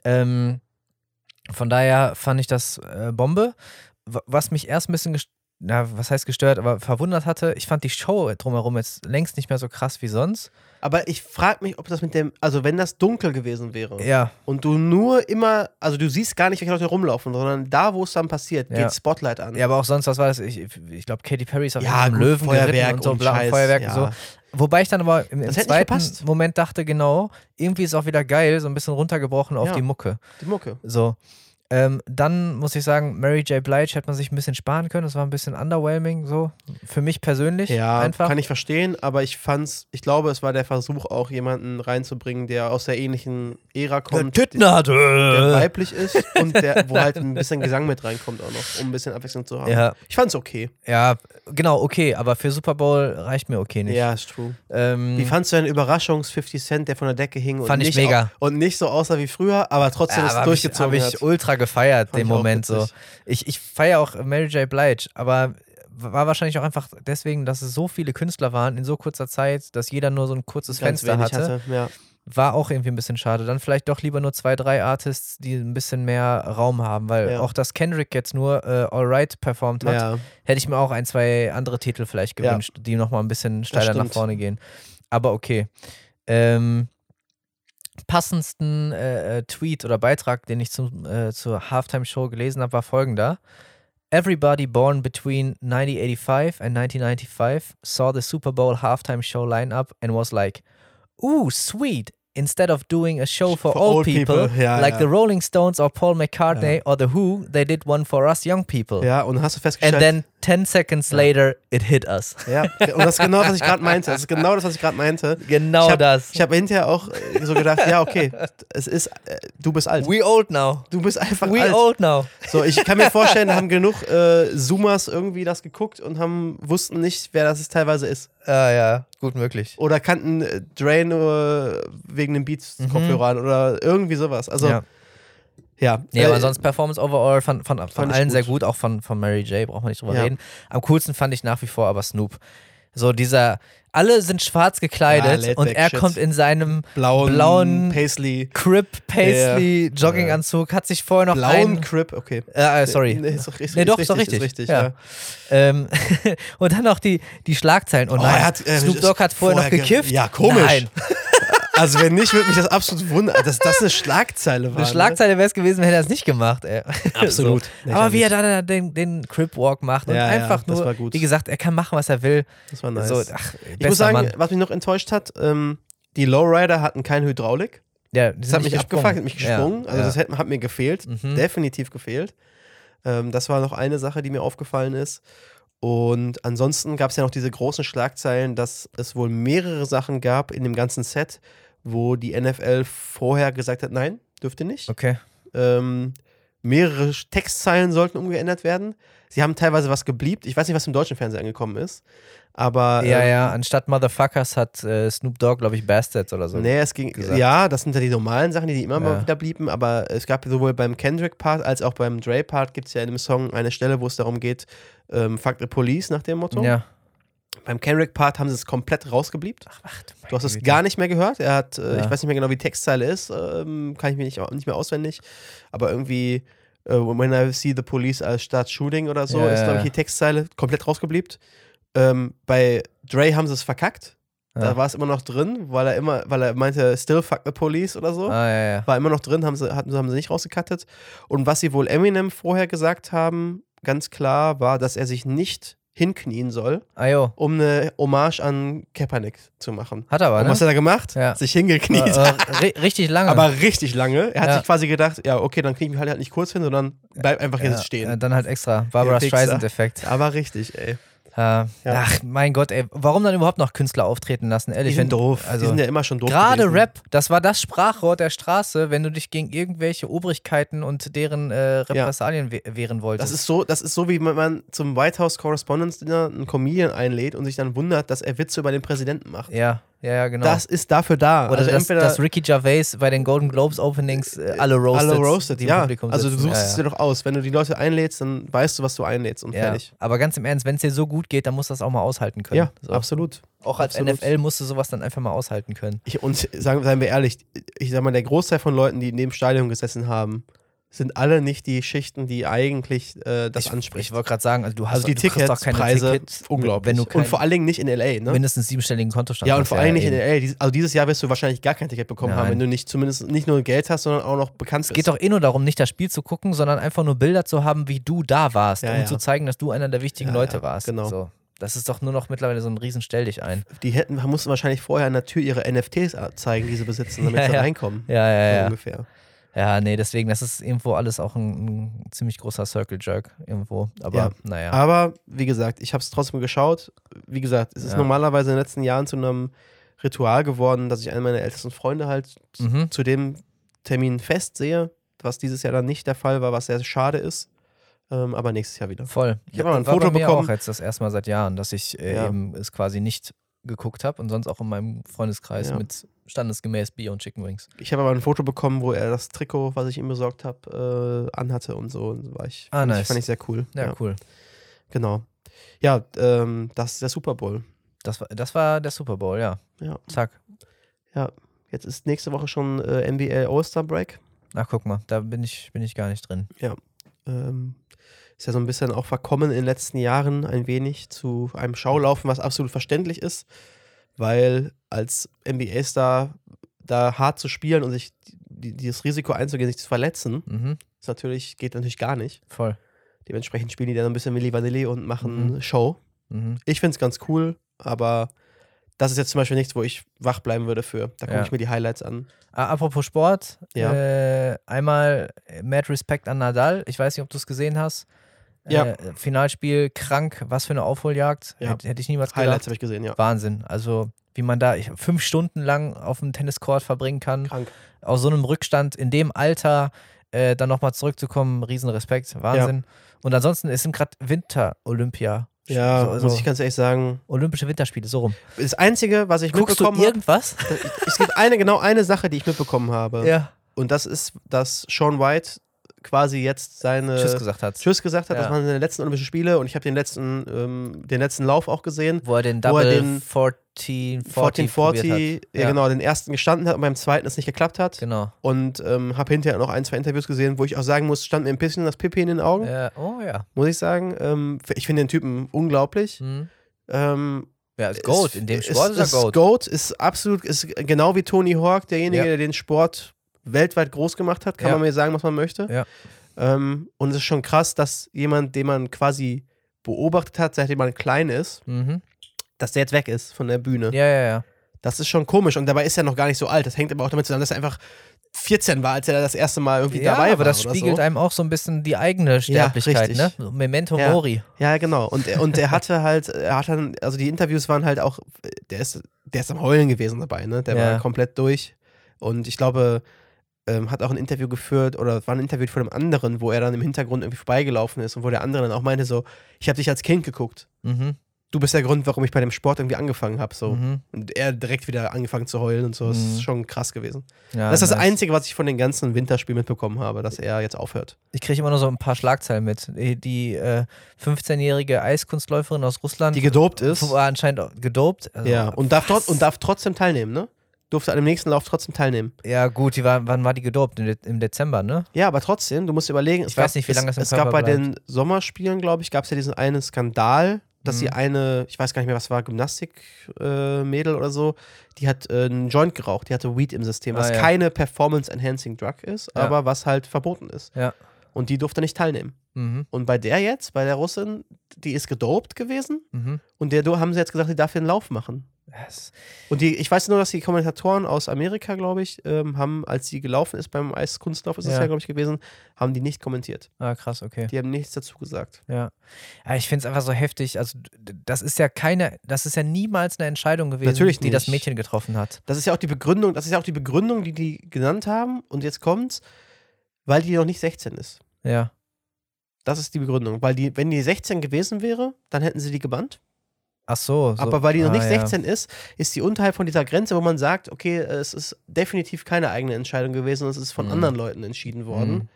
Ähm, von daher fand ich das äh, Bombe. Was mich erst ein bisschen, na, was heißt gestört, aber verwundert hatte, ich fand die Show drumherum jetzt längst nicht mehr so krass wie sonst. Aber ich frage mich, ob das mit dem, also wenn das dunkel gewesen wäre Ja, und du nur immer, also du siehst gar nicht, welche Leute rumlaufen, sondern da, wo es dann passiert, Ja. geht Spotlight an. ja aber auch sonst, was war das? Ich, ich glaube, Katy Perry ist auf Ja, einem Löwen Feuerwerk und so, und Scheiß, Feuerwerk ja. und so. Wobei ich dann aber im, im zweiten. Moment dachte, genau, irgendwie ist auch wieder geil, so ein bisschen runtergebrochen auf die Mucke. Die Mucke. So. Ähm, dann muss ich sagen, Mary J. Blige hätte man sich ein bisschen sparen können. Das war ein bisschen underwhelming, so. Für mich persönlich. Ja, einfach. kann ich verstehen, aber ich fand's, ich glaube, es war der Versuch auch, jemanden reinzubringen, der aus der ähnlichen Ära kommt. Der, hat. der weiblich ist und der, wo halt ein bisschen Gesang mit reinkommt auch noch, um ein bisschen Abwechslung zu haben. Ja, Ich fand's okay. ja, genau, okay, aber für Super Bowl reicht mir okay nicht. Ja, ist true. Ähm, Wie fandst du denn Überraschungs 50 Cent, der von der Decke hing und Fand ich nicht und nicht so aussah wie früher, aber trotzdem ja, es aber hab ich, durchgezogen hab ich ultra gefeiert, den Moment so. Ich, ich feiere auch Mary J. Blige, aber war wahrscheinlich auch einfach deswegen, dass es so viele Künstler waren in so kurzer Zeit, dass jeder nur so ein kurzes Ganz Fenster wenig hatte. Ja. War auch irgendwie ein bisschen schade. Dann vielleicht doch lieber nur zwei, drei Artists, die ein bisschen mehr Raum haben, weil Ja. auch dass Kendrick jetzt nur äh, Alright performt hat, ja. hätte ich mir auch ein, zwei andere Titel vielleicht Ja. gewünscht, die nochmal ein bisschen steiler nach vorne gehen. Aber okay. Ähm, passendsten äh, äh, Tweet oder Beitrag, den ich zum, äh, zur Halftime-Show gelesen habe, war folgender. Everybody born between 1985 and 1995 saw the Super Bowl halftime show lineup and was like, ooh, sweet. Instead of doing a show for, old, people, Ja, like ja. the Rolling Stones or Paul McCartney or The Who, they did one for us young people. ja, und hast du And festgestellt, then 10 seconds later, it hit us. ja, und das ist genau, was ich gerade meinte. Das ist genau das, was ich gerade meinte. Genau ich hab, das. Ich habe hinterher auch äh, so gedacht, ja, okay, es ist, äh, du bist alt. We old now. Du bist einfach We alt. old now. So, ich kann mir vorstellen, da haben genug äh, Zoomers irgendwie das geguckt und haben wussten nicht, wer das teilweise ist. Ah ja, gut möglich. Oder kannten äh, Dre nur wegen den Beats-Kopfhörern oder irgendwie sowas. Also, ja. Ja. Nee, äh, aber ansonsten Performance overall von, von, von fand ich allen gut. sehr gut, auch von, von Mary J. braucht man nicht drüber Ja. reden. Am coolsten fand ich nach wie vor aber Snoop. So dieser, alle sind schwarz gekleidet laid und er shit. kommt in seinem blauen, blauen Paisley, Crip Paisley Ja. Jogginganzug, hat sich vorher noch blauen ein, Crip, okay. äh, äh, sorry. Nee, ist doch, ist, Nee, doch, ist doch richtig. Richtig Ja. ja. Ähm, und dann noch die, die Schlagzeilen. Oh Oh, nein, er hat, äh, Snoop Dogg hat vorher, noch ge- gekifft. Ja, komisch. Nein, Also, wenn nicht, würde mich das absolut wundern, dass das eine Schlagzeile war. eine ne? Schlagzeile wäre es gewesen, hätte er es nicht gemacht. Ey. Absolut. So. Aber wie er dann den, den Crip Walk macht und Ja, ja, einfach das nur, war gut. wie gesagt, er kann machen, was er will. Das war nice. So, ach, ich muss sagen, Mann. was mich noch enttäuscht hat, ähm, die Lowrider hatten keine Hydraulik. Ja, Das hat mich abgefuckt, hat mich gesprungen. Ja, also ja. das hat, hat mir gefehlt. Mhm. Definitiv gefehlt. Ähm, das war noch eine Sache, die mir aufgefallen ist. Und ansonsten gab es ja noch diese großen Schlagzeilen, dass es wohl mehrere Sachen gab in dem ganzen Set, wo die NFL vorher gesagt hat, nein, dürft ihr nicht. Okay. Ähm, mehrere Textzeilen sollten umgeändert werden. Sie haben teilweise was gebliebt. Ich weiß nicht, was im deutschen Fernsehen angekommen ist. Aber Ja, ähm, ja, anstatt Motherfuckers hat äh, Snoop Dogg, glaube ich, Bastards oder so. Nee, es ging. gesagt. Ja, das sind ja die normalen Sachen, die immer Ja. mal wieder blieben, aber es gab sowohl beim Kendrick-Part als auch beim Dre-Part gibt es ja in dem Song eine Stelle, wo es darum geht, ähm, Fuck the Police nach dem Motto. Ja. Beim Kendrick-Part haben sie es komplett rausgebliebt. Ach, ach, Du hast es gar nicht mehr gehört. Er hat, äh, Ja. ich weiß nicht mehr genau, wie die Textzeile ist, ähm, kann ich mir nicht, nicht mehr auswendig, aber irgendwie äh, When I see the police I'll start shooting oder so Ja, ist, glaube ich, die Textzeile komplett rausgebliebt. Ähm, bei Dre haben sie es verkackt. Da war es immer noch drin, weil er immer, weil er meinte, still fuck the police oder so. Ah, ja, ja. War immer noch drin, haben sie, hatten, haben sie nicht rausgekattet. Und was sie wohl Eminem vorher gesagt haben, ganz klar, war, dass er sich nicht hinknien soll, Ah, um eine Hommage an Kaepernick zu machen. Hat er aber, Und ne? was hat er gemacht? Ja. Sich hingekniet. Äh, äh, ri richtig lange. Aber richtig lange. Er hat Ja. sich quasi gedacht, ja, okay, dann kriege ich mich halt, halt nicht kurz hin, sondern bleib einfach ja, jetzt stehen. Ja, dann halt extra. Barbara. Streisand-Effekt. Aber richtig, ey. Ja. Ja. Ach, mein Gott, ey. Warum dann überhaupt noch Künstler auftreten lassen? Die Ehrlich, sind wenn, doof. Also, die sind ja immer schon doof. Gerade gewesen. Rap, das war das Sprachrohr der Straße, wenn du dich gegen irgendwelche Obrigkeiten und deren äh, Repressalien we wehren wolltest. Das ist so, das ist so, wie wenn man zum White House Correspondence Dinner einen Comedian einlädt und sich dann wundert, dass er Witze über den Präsidenten macht. ja. Ja, ja, genau. Das ist dafür da. Oder also dass, entweder dass Ricky Gervais bei den Golden Globes Openings äh, alle roastet. alle roasted, die im ja. Publikum Also du suchst ja, es ja. dir doch aus. Wenn du die Leute einlädst, dann weißt du, was du einlädst und Ja, fertig. aber ganz im Ernst, wenn es dir so gut geht, dann musst du das auch mal aushalten können. Ja, so. absolut. Auch als absolut. NFL musst du sowas dann einfach mal aushalten können. Ich, und sagen, seien wir ehrlich, ich sag mal, der Großteil von Leuten, die in dem Stadion gesessen haben, sind alle nicht die Schichten, die eigentlich äh, das ich, ansprechen. Ich wollte gerade sagen, also du hast also die du kriegst doch keine Ticketspreise, Tickets, unglaublich. Wenn du kein, und vor allen Dingen nicht in LA, ne? mindestens siebenstelligen Kontostand Ja, und vor allem nicht in. LA. Also dieses Jahr wirst du wahrscheinlich gar kein Ticket bekommen haben, Nein. wenn du nicht zumindest nicht nur Geld hast, sondern auch noch bekannt Es bist. geht doch eh nur darum, nicht das Spiel zu gucken, sondern einfach nur Bilder zu haben, wie du da warst, Ja, um ja. zu zeigen, dass du einer der wichtigen Leute warst. genau. So. Das ist doch nur noch mittlerweile so ein riesen Stell dich ein. Die hätten, mussten wahrscheinlich vorher an der Tür ihre NFTs zeigen, die sie besitzen, damit Ja, sie reinkommen. Ja, ja, So ja. ungefähr. Ja, nee, deswegen, das ist irgendwo alles auch ein, ein ziemlich großer Circle Jerk irgendwo. Aber Ja. naja. Aber wie gesagt, ich habe es trotzdem geschaut. Wie gesagt, es ist Ja. normalerweise in den letzten Jahren zu einem Ritual geworden, dass ich einen meiner ältesten Freunde halt Mhm. zu dem Termin festsehe, was dieses Jahr dann nicht der Fall war, was sehr schade ist. Ähm, aber nächstes Jahr wieder. Voll. Ich hab mal ein Foto bekommen. auch jetzt das erste Mal seit Jahren, dass ich äh, Ja. eben es quasi nicht geguckt habe und sonst auch in meinem Freundeskreis Ja. mit standesgemäß Bier und Chicken Wings. Ich habe aber ein Foto bekommen, wo er das Trikot, was ich ihm besorgt habe, äh, anhatte und so. Und war ich, Ah, fand, ich, nice. fand ich sehr cool. Ja, cool. Genau. Ja, ähm, das ist der Super Bowl. Das war, das war der Super Bowl, ja. Ja. Zack. Jetzt ist nächste Woche schon äh, NBA All-Star Break. Ach, guck mal, da bin ich, bin ich gar nicht drin. Ähm, ist ja so ein bisschen auch verkommen in den letzten Jahren ein wenig zu einem Schaulaufen, was absolut verständlich ist, weil als NBA-Star da hart zu spielen und sich die, dieses Risiko einzugehen, sich zu verletzen, Mhm. ist natürlich, geht natürlich gar nicht. Voll. Dementsprechend spielen die dann ein bisschen Milli Vanilli und machen Mhm. Show. Mhm. Ich finde es ganz cool, aber das ist jetzt zum Beispiel nichts, wo ich wach bleiben würde für. Da gucke Ja. ich mir die Highlights an. Ah, apropos Sport, Ja. äh, einmal mad Respect an Nadal. Ich weiß nicht, ob du es gesehen hast. Ja. Äh, Finalspiel, krank, was für eine Aufholjagd. Ja. Hätte, hätte ich niemals Highlights gedacht. habe ich gesehen, ja. Wahnsinn. Also, wie man da ich, fünf Stunden lang auf dem Tenniscourt verbringen kann, Krank. aus so einem Rückstand in dem Alter äh, dann nochmal zurückzukommen, Riesenrespekt, Wahnsinn. Und ansonsten ist gerade Winter-Olympia. Ja, so, muss so, ich ganz ehrlich sagen. Olympische Winterspiele, so rum. Das Einzige, was ich Guckst mitbekommen habe, irgendwas? es gibt eine, genau eine Sache, die ich mitbekommen habe. Ja. Und das ist, dass Sean White quasi jetzt seine Tschüss gesagt hat. Tschüss gesagt hat. Ja. Das waren seine letzten Olympischen Spiele und ich habe den letzten, ähm, den letzten Lauf auch gesehen. Wo er den Wo er Double den 14, 40, 1440, ja, ja. genau, den ersten gestanden hat und beim zweiten es nicht geklappt hat. Genau. Und ähm, habe hinterher noch ein, zwei Interviews gesehen, wo ich auch sagen muss, stand mir ein bisschen das Pipi in den Augen, Ja, oh ja. muss ich sagen. Ähm, ich finde den Typen unglaublich. Mhm. Ähm, Ja, ist Goat. In dem Sport ist, ist, er Goat. Goat ist absolut, ist genau wie Tony Hawk, derjenige, Ja. der den Sport weltweit groß gemacht hat, kann Ja. man mir sagen, was man möchte. Ja. Ähm, und es ist schon krass, dass jemand, den man quasi beobachtet hat, seitdem man klein ist, Mhm. dass der jetzt weg ist von der Bühne. Ja, ja, ja. Das ist schon komisch und dabei ist er noch gar nicht so alt. Das hängt aber auch damit zusammen, dass er einfach 14 war, als er das erste Mal irgendwie ja, dabei aber war. das oder spiegelt so. einem auch so ein bisschen die eigene Sterblichkeit, richtig. ne? Memento Ja. Mori. Ja, genau. Und, er- und er hatte halt, er hat dann, also die Interviews waren halt auch, der ist, der ist am Heulen gewesen dabei, ne? Der Ja. war komplett durch. Und ich glaube, ähm, hat auch ein Interview geführt oder war ein Interview von einem anderen, wo er dann im Hintergrund irgendwie vorbeigelaufen ist und wo der andere dann auch meinte so, ich habe dich als Kind geguckt. Mhm. Du bist der Grund, warum ich bei dem Sport irgendwie angefangen habe. So. Mhm. Und er direkt wieder angefangen zu heulen und so. Das Mhm. ist schon krass gewesen. Ja, das ist das nice. Einzige, was ich von den ganzen Winterspielen mitbekommen habe, dass er jetzt aufhört. Ich kriege immer nur so ein paar Schlagzeilen mit. Die, äh, 15-jährige Eiskunstläuferin aus Russland Die gedopt ist. war anscheinend gedopt. Also, Ja, und darf, und darf trotzdem teilnehmen, ne? Durfte an dem nächsten Lauf trotzdem teilnehmen. Ja, gut, die war, wann war die gedopt? Im De- Im Dezember, ne? Ja, aber trotzdem, du musst überlegen, es Ich weiß gab, nicht, wie lange das im es, es gab Körper bei den Sommerspielen, glaube ich, gab es ja diesen einen Skandal, dass Mhm. die eine, ich weiß gar nicht mehr, was war, Gymnastik-Mädel oder so, die hat äh, einen Joint geraucht, die hatte Weed im System, was Ah, ja. keine Performance-Enhancing Drug ist, Ja. aber was halt verboten ist. Ja. Und die durfte nicht teilnehmen. Mhm. Und bei der jetzt, bei der Russin, die ist gedopt gewesen Mhm. und der haben sie jetzt gesagt, die darf den Lauf machen. Yes. Und die, ich weiß nur, dass die Kommentatoren aus Amerika, glaube ich, ähm, haben, als sie gelaufen ist beim Eiskunstlauf, ist es Ja. ja, glaube ich, gewesen, haben die nicht kommentiert. Ah, krass, okay. Die haben nichts dazu gesagt. Ja. ja ich finde es einfach so heftig. Also, das ist ja keine, das ist ja niemals eine Entscheidung gewesen, Natürlich die das. Mädchen getroffen hat. Das ist ja auch die Begründung, das ist ja auch die Begründung, die die genannt haben. Und jetzt kommt's, weil die noch nicht 16 ist. Ja. Das ist die Begründung. Weil die, wenn die 16 gewesen wäre, dann hätten sie die gebannt. Ach so. so. Aber weil die noch ah, nicht ja. 16 ist, ist die unterhalb von dieser Grenze, wo man sagt, okay, es ist definitiv keine eigene Entscheidung gewesen, es ist von Mhm. anderen Leuten entschieden worden. Mhm.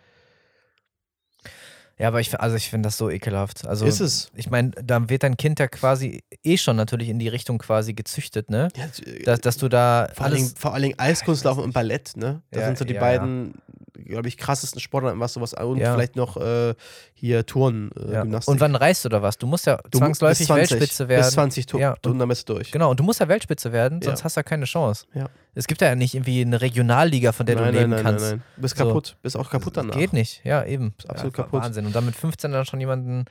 Ja, aber ich, also ich finde das so ekelhaft. Also Ist es? ich meine, da wird dein Kind ja quasi eh schon natürlich in die Richtung quasi gezüchtet, ne? Ja, äh, Dass, dass du da vor, allen Dingen, alles. vor allen Dingen Eiskunstlaufen und Ballett, ne? Das Ja, sind so die ja, beiden, glaube ich, krassesten Sportarten, was sowas und Ja. vielleicht noch äh, hier Turnen, äh, Ja. Gymnastik. Und wann reist du da was? Du musst ja Du zwangsläufig bis 20, Weltspitze werden. Bis 20 tu Ja, bist du durch. Genau, und du musst ja Weltspitze werden, sonst Ja. hast du ja keine Chance. Ja. Es gibt ja nicht irgendwie eine Regionalliga, von der nein, du leben nein, nein, kannst. nein, nein. Du bist So. kaputt. Bist auch kaputt danach. Geht nicht, ja, eben. Ist absolut ja, kaputt. Wahnsinn. Und dann mit 15 dann schon jemanden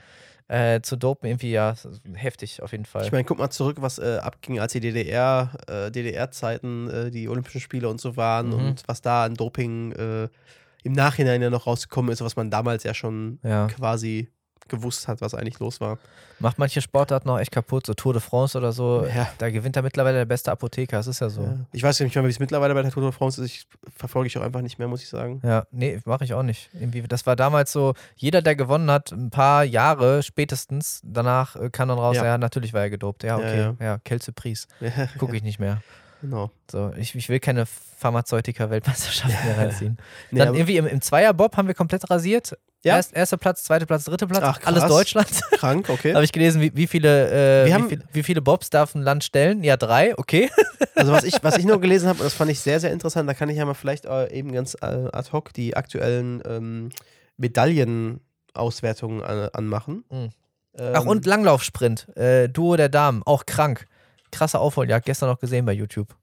äh, zu dopen, irgendwie, ja, heftig auf jeden Fall. Ich meine, guck mal zurück, was äh, abging, als die DDR, äh, DDR-Zeiten, äh, die Olympischen Spiele und so waren Mhm. und was da an Doping äh, im Nachhinein ja noch rausgekommen ist, was man damals ja schon ja. quasi gewusst hat, was eigentlich los war. Macht manche Sportarten auch echt kaputt, so Tour de France oder so. Ja. Da gewinnt da mittlerweile der beste Apotheker, das ist ja so. Ja. Ich weiß nicht mehr, wie es mittlerweile bei der Tour de France ist. Ich verfolge ich auch einfach nicht mehr, muss ich sagen. Ja, nee, mache ich auch nicht. Irgendwie, das war damals so, jeder, der gewonnen hat, ein paar Jahre spätestens, danach äh, kam dann raus, ja, Ja. natürlich war er gedopt. Ja, okay, ja, ja. Kelze Pries. Ja, Gucke ich nicht mehr. Genau. So, ich, ich will keine Pharmazeutika-Weltmeisterschaft mehr reinziehen. Nee, Dann irgendwie im, im Zweierbob haben wir komplett rasiert. Ja? Erst, erster Platz, zweiter Platz, dritter Platz, Ach, alles. Deutschland. krank, okay. Habe ich gelesen, wie, wie, viele, äh, wie, viel, wie viele Bobs darf ein Land stellen? Ja, drei, okay. Also was ich, was ich nur gelesen habe, und das fand ich sehr, sehr interessant, da kann ich ja mal vielleicht äh, eben ganz äh, ad hoc die aktuellen ähm, Medaillenauswertungen an, anmachen. Mhm. Ähm, Ach, und Langlaufsprint. Äh, Duo der Damen, auch krank. Krasse Aufholjagd, gestern noch gesehen bei YouTube.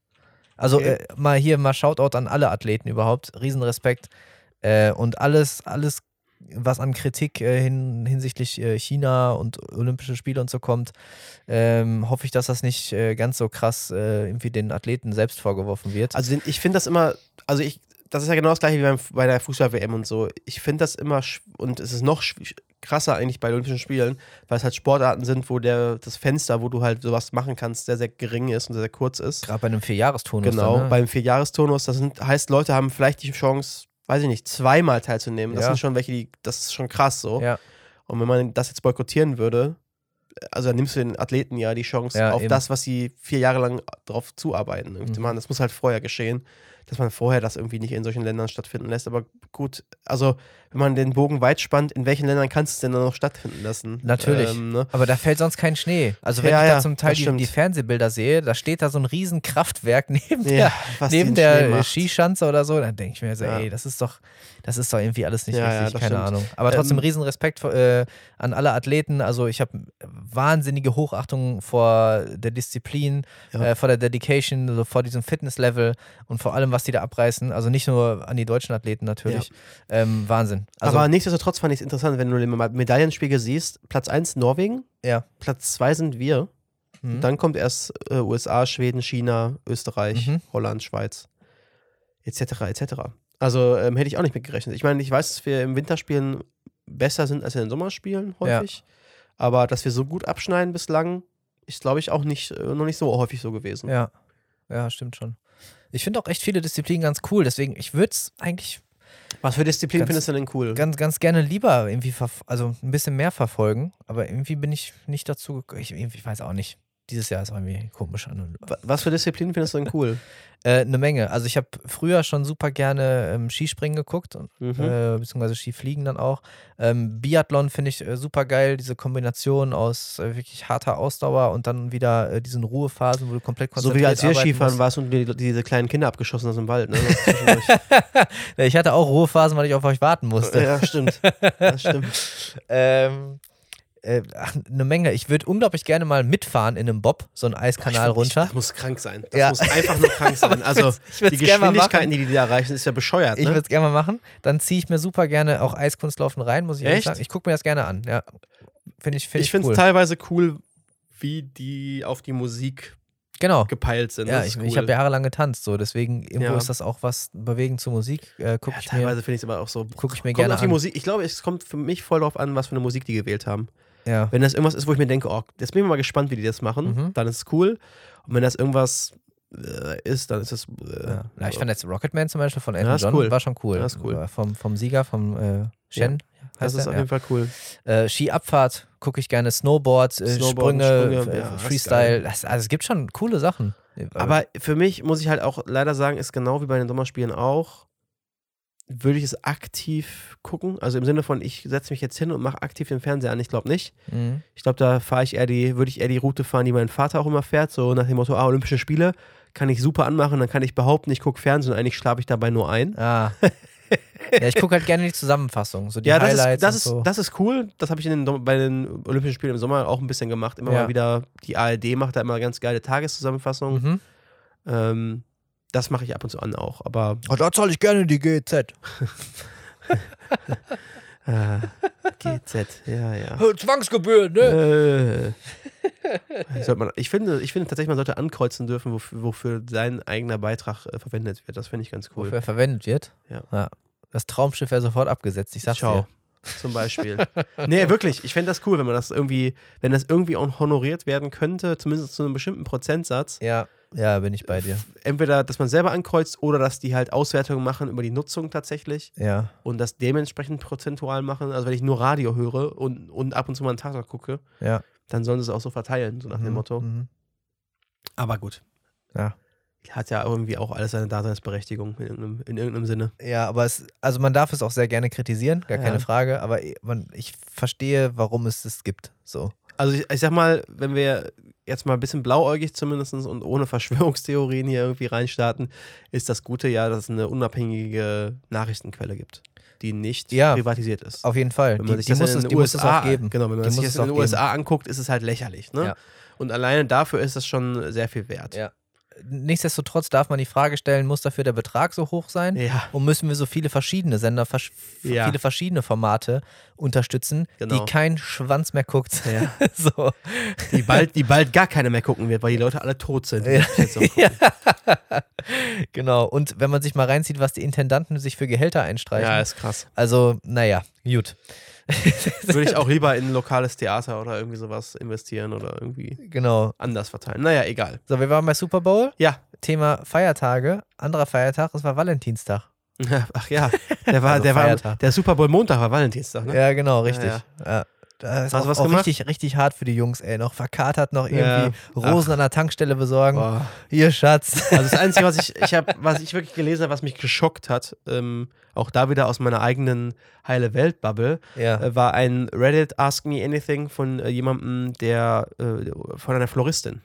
Also Okay. äh, mal hier mal Shoutout an alle Athleten überhaupt. Riesenrespekt. Äh, und alles, alles, was an Kritik äh, hin, hinsichtlich äh, China und Olympische Spiele und so kommt, ähm, hoffe ich, dass das nicht äh, ganz so krass äh, irgendwie den Athleten selbst vorgeworfen wird. Also ich finde das immer, also ich, das ist ja genau das gleiche wie beim, bei der Fußball-WM und so. Ich finde das immer, und es ist noch krasser eigentlich bei Olympischen Spielen, weil es halt Sportarten sind, wo der, das Fenster, wo du halt sowas machen kannst, sehr, sehr gering ist und sehr, sehr kurz ist. Gerade bei einem Vierjahresturnus. Genau, Dann, ne? beim Vierjahresturnus, das sind, heißt, Leute haben vielleicht die Chance, weiß ich nicht, zweimal teilzunehmen. Das Ja. sind schon welche, die, das ist schon krass so. Ja. Und wenn man das jetzt boykottieren würde, also dann nimmst du den Athleten ja die Chance Ja, auf eben. das, was sie vier Jahre lang drauf zuarbeiten. Mhm. Das muss halt vorher geschehen, dass man vorher das irgendwie nicht in solchen Ländern stattfinden lässt. Aber gut, also wenn man den Bogen weit spannt, in welchen Ländern kannst du es denn dann noch stattfinden lassen? Natürlich. Ähm, ne? Aber da fällt sonst kein Schnee. Also wenn Ja, ich da ja, zum Teil die, die Fernsehbilder sehe, da steht da so ein riesen Kraftwerk neben der, Ja, was neben der. Skischanze oder so, dann denke ich mir so, ey, das ist doch, das ist doch irgendwie alles nicht richtig, keine stimmt. Ahnung. Aber trotzdem Ähm, riesen Respekt äh, an alle Athleten. Also ich habe wahnsinnige Hochachtung vor der Disziplin, äh, vor der Dedication, so vor diesem Fitnesslevel und vor allem, was die da abreißen. Also nicht nur an die deutschen Athleten natürlich. Ähm, Wahnsinn. Also, Aber nichtsdestotrotz fand ich es interessant, wenn du den Medaillenspiegel siehst. Platz 1 Norwegen, ja. Platz 2 sind wir. Mhm. Dann kommt erst äh, USA, Schweden, China, Österreich, Mhm. Holland, Schweiz, etc. etc. Also ähm, hätte ich auch nicht mitgerechnet. Ich meine, ich weiß, dass wir im Winterspielen besser sind als in den Sommerspielen häufig. Aber dass wir so gut abschneiden bislang, ist, glaube ich, auch nicht, äh, noch nicht so häufig so gewesen. Ja, ja, stimmt schon. Ich finde auch echt viele Disziplinen ganz cool, deswegen, ich würde es eigentlich Was für Disziplin Ganz- findest du denn cool? ganz, ganz gerne lieber irgendwie, also ein bisschen mehr verfolgen, aber irgendwie bin ich nicht dazu gekommen. Ich, ich weiß auch nicht. Dieses Jahr ist irgendwie komisch an. Wa- Was für Disziplinen findest du denn cool? Äh, eine Menge. Also ich habe früher schon super gerne ähm, Skispringen geguckt, und, Mhm. äh, beziehungsweise Skifliegen dann auch. Ähm, Biathlon finde ich äh, super geil, diese Kombination aus äh, wirklich harter Ausdauer und dann wieder äh, diesen Ruhephasen, wo du komplett so konzentriert wie als wir Skifahren musst. warst und die- diese kleinen Kinder abgeschossen hast im Wald. Ne? Ich hatte auch Ruhephasen, weil ich auf euch warten musste. ja, stimmt. Das stimmt. Ähm, äh, ach, eine Menge. Ich würde unglaublich gerne mal mitfahren in einem Bob, so einen Eiskanal Boah, ich runter. Das muss krank sein. Das Ja. muss einfach nur krank sein. Also ich die Geschwindigkeiten, die die da erreichen, ist ja bescheuert. Ich Ne? würde es gerne mal machen. Dann ziehe ich mir super gerne auch Eiskunstlaufen rein, muss ich ehrlich Echt? sagen. Ich gucke mir das gerne an. Ja. Ich, find ich ich, finde es cool. teilweise cool, wie die auf die Musik Genau. gepeilt sind. Ja, ich, ist ich cool. habe jahrelang getanzt, so deswegen irgendwo Ja. ist das auch was bewegend zur Musik. Äh, gucke ja, ich teilweise finde ich es aber auch so. guck ich mir Kommt gerne auf die an. Musik. Ich glaube, es kommt für mich voll darauf an, was für eine Musik die gewählt haben. Ja. Wenn das irgendwas ist, wo ich mir denke, oh, jetzt bin ich mal gespannt, wie die das machen, Mhm. dann ist es cool. Und wenn das irgendwas äh, ist, dann ist es. Äh, Ja. Ja, ich fand jetzt Rocketman zum Beispiel von Ja, Elton ist John cool. war schon cool. Ja, ist cool. Äh, Vom, vom Sieger, vom äh, Shen. das ist er? auf ja. jeden Fall cool. Äh, Skiabfahrt gucke ich gerne Snowboard, äh, Sprünge, Sprünge, äh, ja, Freestyle. Das, also es gibt schon coole Sachen. Aber für mich muss ich halt auch leider sagen, ist genau wie bei den Sommerspielen auch, würde ich es aktiv gucken. Also im Sinne von, ich setze mich jetzt hin und mache aktiv den Fernseher an. Ich glaube nicht. Mhm. Ich glaube, da fahre ich eher die, würde ich eher die Route fahren, die mein Vater auch immer fährt. So nach dem Motto, ah, Olympische Spiele kann ich super anmachen, dann kann ich behaupten, ich gucke Fernsehen und eigentlich schlafe ich dabei nur ein. Ah. ja, ich gucke halt gerne die Zusammenfassung, so die ja, das ist, Highlights das, und ist, so. das ist cool. Das habe ich den, bei den Olympischen Spielen im Sommer auch ein bisschen gemacht. Immer Ja. mal wieder, die ARD macht da immer ganz geile Tageszusammenfassungen. Mhm. Ähm, das mache ich ab und zu an auch. Aber Oh, da zahle ich gerne die GZ. äh, GZ, ja, ja. Zwangsgebühren, ne? Äh, sollte man, ich, finde, ich finde tatsächlich, man sollte ankreuzen dürfen, wofür, wofür sein eigener Beitrag äh, verwendet wird. Das finde ich ganz cool. Wofür verwendet wird. Ja. Das Traumschiff wäre sofort abgesetzt, ich sag's Ciao. Zum Beispiel. nee, wirklich. Ich fände das cool, wenn man das irgendwie, wenn das irgendwie auch honoriert werden könnte, zumindest zu einem bestimmten Prozentsatz. dir. Ja, ja, bin ich bei dir. Entweder, dass man selber ankreuzt oder dass die halt Auswertungen machen über die Nutzung tatsächlich Ja. und das dementsprechend prozentual machen. Also wenn ich nur Radio höre und, und ab und zu mal einen Tatort gucke, Ja. dann sollen sie es auch so verteilen, so nach dem Mhm, Motto. mhm. Aber gut. Ja. Hat ja irgendwie auch alles seine Daseinsberechtigung in irgendeinem, in irgendeinem Sinne. Ja, aber es, also man darf es auch sehr gerne kritisieren, gar Ja. keine Frage, aber man, ich verstehe, warum es es gibt. So. Also ich, ich sag mal, wenn wir jetzt mal ein bisschen blauäugig zumindest und ohne Verschwörungstheorien hier irgendwie reinstarten, ist das Gute ja, dass es eine unabhängige Nachrichtenquelle gibt, die nicht Ja. privatisiert ist. Auf jeden Fall. Wenn Die, man sich die, das muss in den es USA auch geben. Genau, wenn man Die sich das in den USA anguckt, ist es halt lächerlich. Ne? Ja. Und alleine dafür ist es schon sehr viel wert. Ja. Nichtsdestotrotz darf man die Frage stellen, muss dafür der Betrag so hoch sein? Ja. Und müssen wir so viele verschiedene Sender, versch Ja. viele verschiedene Formate unterstützen, Genau. die kein Schwanz mehr guckt? Ja. so. Die, bald, die bald gar keiner mehr gucken wird, weil die Leute alle tot sind. Ja. genau. Und wenn man sich mal reinzieht, was die Intendanten sich für Gehälter einstreichen. ja, ist krass. also, naja, gut. Würde ich auch lieber in ein lokales Theater oder irgendwie sowas investieren oder irgendwie Genau. anders verteilen. Naja, egal. So, wir waren bei Super Bowl. Ja, Thema Feiertage. Anderer Feiertag, es war Valentinstag. Ach ja, der war, Also der war, Feiertag. der Super Bowl Montag war Valentinstag, ne? Ja, genau, richtig. Ja, Ja, Da ist Hast auch, was auch gemacht? richtig, richtig hart für die Jungs, ey. Noch verkatert, noch Ja. irgendwie Rosen an der Tankstelle besorgen. Boah. Hier, Schatz. Also das Einzige, was ich, ich hab, was ich wirklich gelesen habe, was mich geschockt hat, ähm, auch da wieder aus meiner eigenen heile Welt-Bubble, ja. äh, war ein Reddit Ask Me Anything von äh, jemandem, der äh, von einer Floristin,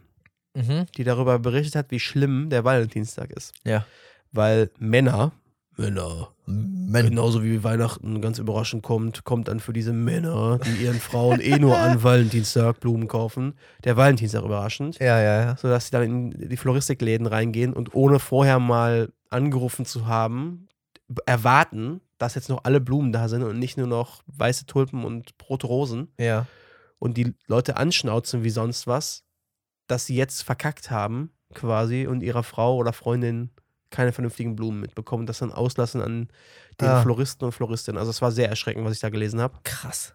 Mhm. die darüber berichtet hat, wie schlimm der Valentinstag ist. Ja. Weil Männer, Männer, Men genauso wie Weihnachten ganz überraschend kommt, kommt dann für diese Männer, die ihren Frauen eh nur an Valentinstag Blumen kaufen, der Valentinstag überraschend. Ja, ja, ja. sodass sie dann in die Floristikläden reingehen und ohne vorher mal angerufen zu haben, erwarten, dass jetzt noch alle Blumen da sind und nicht nur noch weiße Tulpen und rote Rosen Ja. und die Leute anschnauzen wie sonst was, dass sie jetzt verkackt haben quasi und ihrer Frau oder Freundin keine vernünftigen Blumen mitbekommen, das dann auslassen an den Ah. Floristen und Floristinnen. Also es war sehr erschreckend, was ich da gelesen habe. Krass.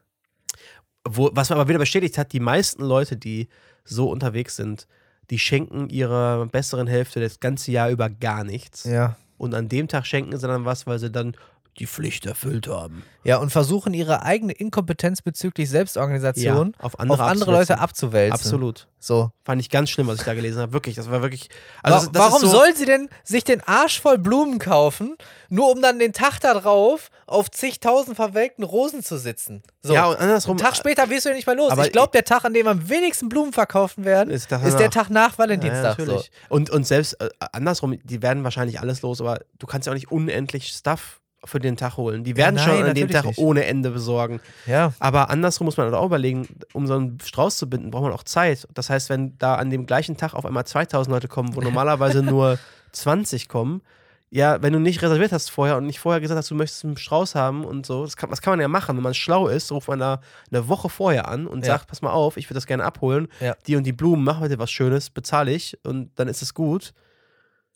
Wo, was aber wieder bestätigt hat, die meisten Leute, die so unterwegs sind, die schenken ihrer besseren Hälfte das ganze Jahr über gar nichts. Ja. Und an dem Tag schenken sie dann was, weil sie dann die Pflicht erfüllt haben. Ja, und versuchen ihre eigene Inkompetenz bezüglich Selbstorganisation auf andere, auf andere Leute abzuwälzen. Absolut. So. Fand ich ganz schlimm, was ich da gelesen habe. Wirklich, das war wirklich. Also Wa- das, das Warum so, soll sie denn sich den Arsch voll Blumen kaufen, nur um dann den Tag da drauf auf zigtausend verwelkten Rosen zu sitzen? So. Ja, und andersrum. Einen Tag später wirst du ja nicht mehr los. Aber ich glaube, der Tag, an dem am wenigsten Blumen verkaufen werden, Ist ist, der Tag nach Ja, Valentinstag. natürlich. Und, und selbst äh, andersrum, die werden wahrscheinlich alles los, aber du kannst ja auch nicht unendlich Stuff für den Tag holen. Die werden nein, schon an dem Tag nicht. ohne Ende besorgen. so. ja. Aber andersrum muss man halt auch überlegen, um so einen Strauß zu binden, braucht man auch Zeit. Das heißt, wenn da an dem gleichen Tag auf einmal 2000 Leute kommen, wo normalerweise nur 20 kommen, ja, wenn du nicht reserviert hast vorher und nicht vorher gesagt hast, du möchtest einen Strauß haben und so, das kann, das kann man ja machen. Wenn man schlau ist, ruft man da eine Woche vorher an und Ja. sagt, pass mal auf, ich würde das gerne abholen. Ja. Die und die Blumen, mach heute was Schönes, bezahle ich und dann ist es gut.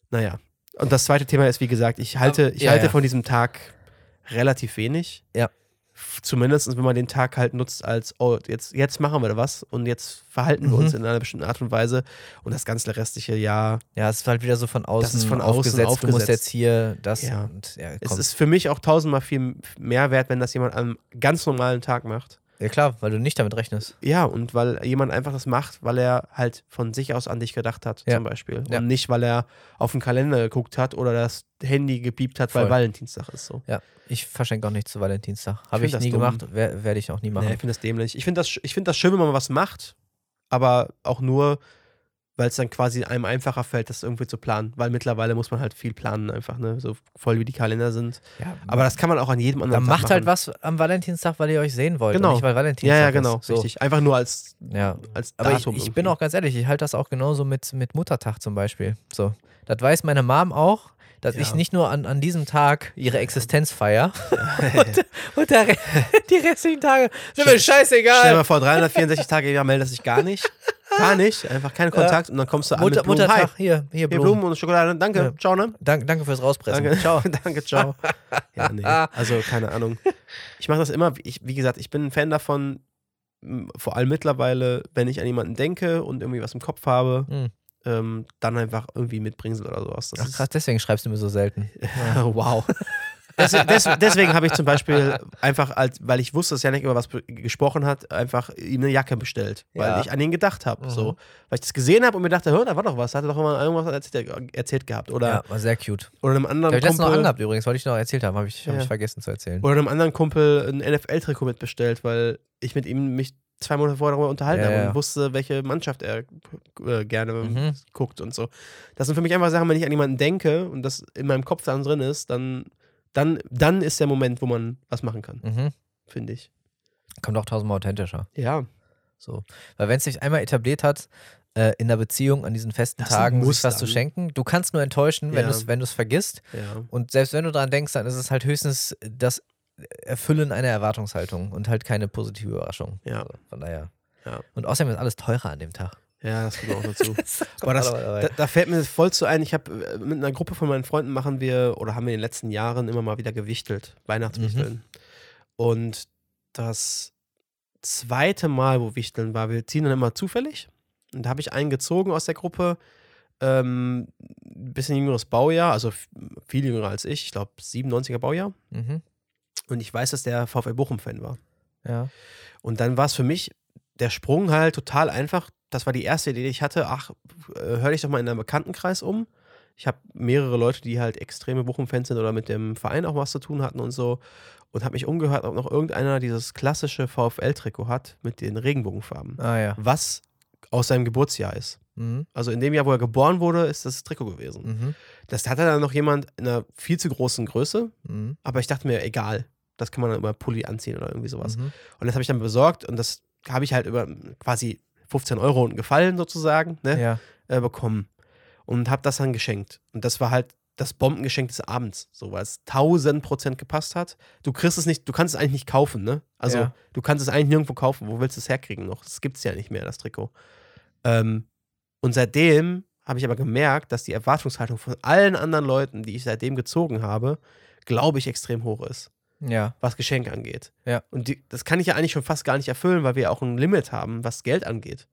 Naja. Und das zweite Thema ist, wie gesagt, ich halte, ich ja, halte ja. von diesem Tag relativ wenig. Ja. Zumindest, wenn man den Tag halt nutzt als, oh, jetzt, jetzt machen wir da was und jetzt verhalten wir Mhm. uns in einer bestimmten Art und Weise und das ganze restliche Jahr. Ja, es ist halt wieder so von außen, ist von außen aufgesetzt. Du musst aufgesetzt. jetzt hier das Ja. und ja, Es ist für mich auch tausendmal viel mehr wert, wenn das jemand am ganz normalen Tag macht, Ja, klar, weil du nicht damit rechnest. Ja, und weil jemand einfach das macht, weil er halt von sich aus an dich gedacht hat, Ja. zum Beispiel. Ja. Und nicht, weil er auf den Kalender geguckt hat oder das Handy gepiept hat, weil Voll. Valentinstag ist so. Ja, ich verschenke auch nichts zu Valentinstag. Habe ich das nie dumm. gemacht, wer- werde ich auch nie machen. Nee, ich finde das dämlich. Ich finde das, ich find das schön, wenn man was macht, aber auch nur, weil es dann quasi einem einfacher fällt, das irgendwie zu planen. Weil mittlerweile muss man halt viel planen, einfach, ne? So voll wie die Kalender sind. Ja, Aber das kann man auch an jedem anderen dann Tag macht halt machen. was am Valentinstag, weil ihr euch sehen wollt. Genau. Nicht, weil Valentinstag Ja, ja, ist. genau, So. richtig. Einfach nur als, Ja. als Aber ich, Datum. ich bin auch ganz ehrlich, ich halte das auch genauso mit, mit Muttertag zum Beispiel. So. Das weiß meine Mom auch, dass Ja. ich nicht nur an, an diesem Tag ihre Existenz feiere und, und der, die restlichen Tage sind mir Stell dir scheißegal. mal vor, 364 Tage im Jahr meldet sich gar nicht. Gar nicht. Einfach keinen Kontakt und dann kommst du an Mutter, mit Blumen. Muttertag, Hi, hier, hier hier Blumen. Blumen und Schokolade. Danke, Ja. ciao, ne? Dank, danke fürs Rauspressen. Danke, Ciao. Danke, ciao. ja, nee. Also, keine Ahnung. Ich mache das immer, ich, wie gesagt, ich bin ein Fan davon, vor allem mittlerweile, wenn ich an jemanden denke und irgendwie was im Kopf habe, Hm. ähm, dann einfach irgendwie mitbringsel oder sowas. Das Ach krass, deswegen schreibst du mir so selten. wow. Des, des, deswegen habe ich zum Beispiel einfach, als, weil ich wusste, dass Janik über was gesprochen hat, einfach ihm eine Jacke bestellt, weil Ja. ich an ihn gedacht habe. Mhm. So, weil ich das gesehen habe und mir dachte, hör, da war doch was, hat er doch mal irgendwas erzählt, erzählt gehabt. Oder, Ja, war sehr cute. oder einem anderen ich letztens noch Kumpel. angehabt übrigens, wollte ich noch erzählt haben, habe ich, hab Ja. ich vergessen zu erzählen. Oder einem anderen Kumpel ein NFL-Trikot mitbestellt, weil ich mit ihm mich zwei Monate vorher darüber unterhalten Ja, habe ja. und wusste, welche Mannschaft er äh, gerne Mhm. guckt und so. Das sind für mich einfach Sachen, wenn ich an jemanden denke und das in meinem Kopf dann drin ist, dann, dann, dann ist der Moment, wo man was machen kann, Mhm. finde ich. Kommt auch tausendmal authentischer. Ja. So. Weil wenn es sich einmal etabliert hat, äh, in der Beziehung an diesen festen Das Tagen sich was zu ne? schenken, du kannst nur enttäuschen, wenn Ja. du es vergisst. Ja. Und selbst wenn du daran denkst, dann ist es halt höchstens das Erfüllen einer Erwartungshaltung und halt keine positive Überraschung. Ja. Also von daher. Ja. Und außerdem ist alles teurer an dem Tag. Ja, das kommt auch dazu. Kommt Aber das, da, da fällt mir voll zu ein, ich habe mit einer Gruppe von meinen Freunden machen wir oder haben wir in den letzten Jahren immer mal wieder gewichtelt, Weihnachtswichteln. Mhm. Und das zweite Mal, wo Wichteln war, wir ziehen dann immer zufällig. Und da habe ich einen gezogen aus der Gruppe, ähm, ein bisschen jüngeres Baujahr, also viel jünger als ich, ich glaube 97er Baujahr. mhm. Und ich weiß, dass der VfL Bochum-Fan war. Ja. Und dann war es für mich der Sprung halt total einfach. Das war die erste Idee, die ich hatte. Ach, äh, hör dich doch mal in deinem Bekanntenkreis um. Ich habe mehrere Leute, die halt extreme Bochum-Fans sind oder mit dem Verein auch was zu tun hatten und so. Und habe mich umgehört, ob noch irgendeiner dieses klassische VfL-Trikot hat mit den Regenbogenfarben. Ah ja. Was aus seinem Geburtsjahr ist. Mhm. Also in dem Jahr, wo er geboren wurde, ist das Trikot gewesen. Mhm. Das hatte dann noch jemand in einer viel zu großen Größe. Mhm. Aber ich dachte mir, egal. Das kann man dann über Pulli anziehen oder irgendwie sowas. Mhm. Und das habe ich dann besorgt und das habe ich halt über quasi 15 Euro und Gefallen sozusagen ne, Ja. äh, bekommen. Und habe das dann geschenkt. Und das war halt das Bombengeschenk des Abends, so weil es 1000 Prozent gepasst hat. Du kriegst es nicht, du kannst es eigentlich nicht kaufen, ne? Also Ja. du kannst es eigentlich nirgendwo kaufen. Wo willst du es herkriegen noch? Das gibt es ja nicht mehr, das Trikot. Ähm, und seitdem habe ich aber gemerkt, dass die Erwartungshaltung von allen anderen Leuten, die ich seitdem gezogen habe, glaube ich, extrem hoch ist Ja. was Geschenke angeht. Ja. Und die, das kann ich ja eigentlich schon fast gar nicht erfüllen, weil wir auch ein Limit haben, was Geld angeht.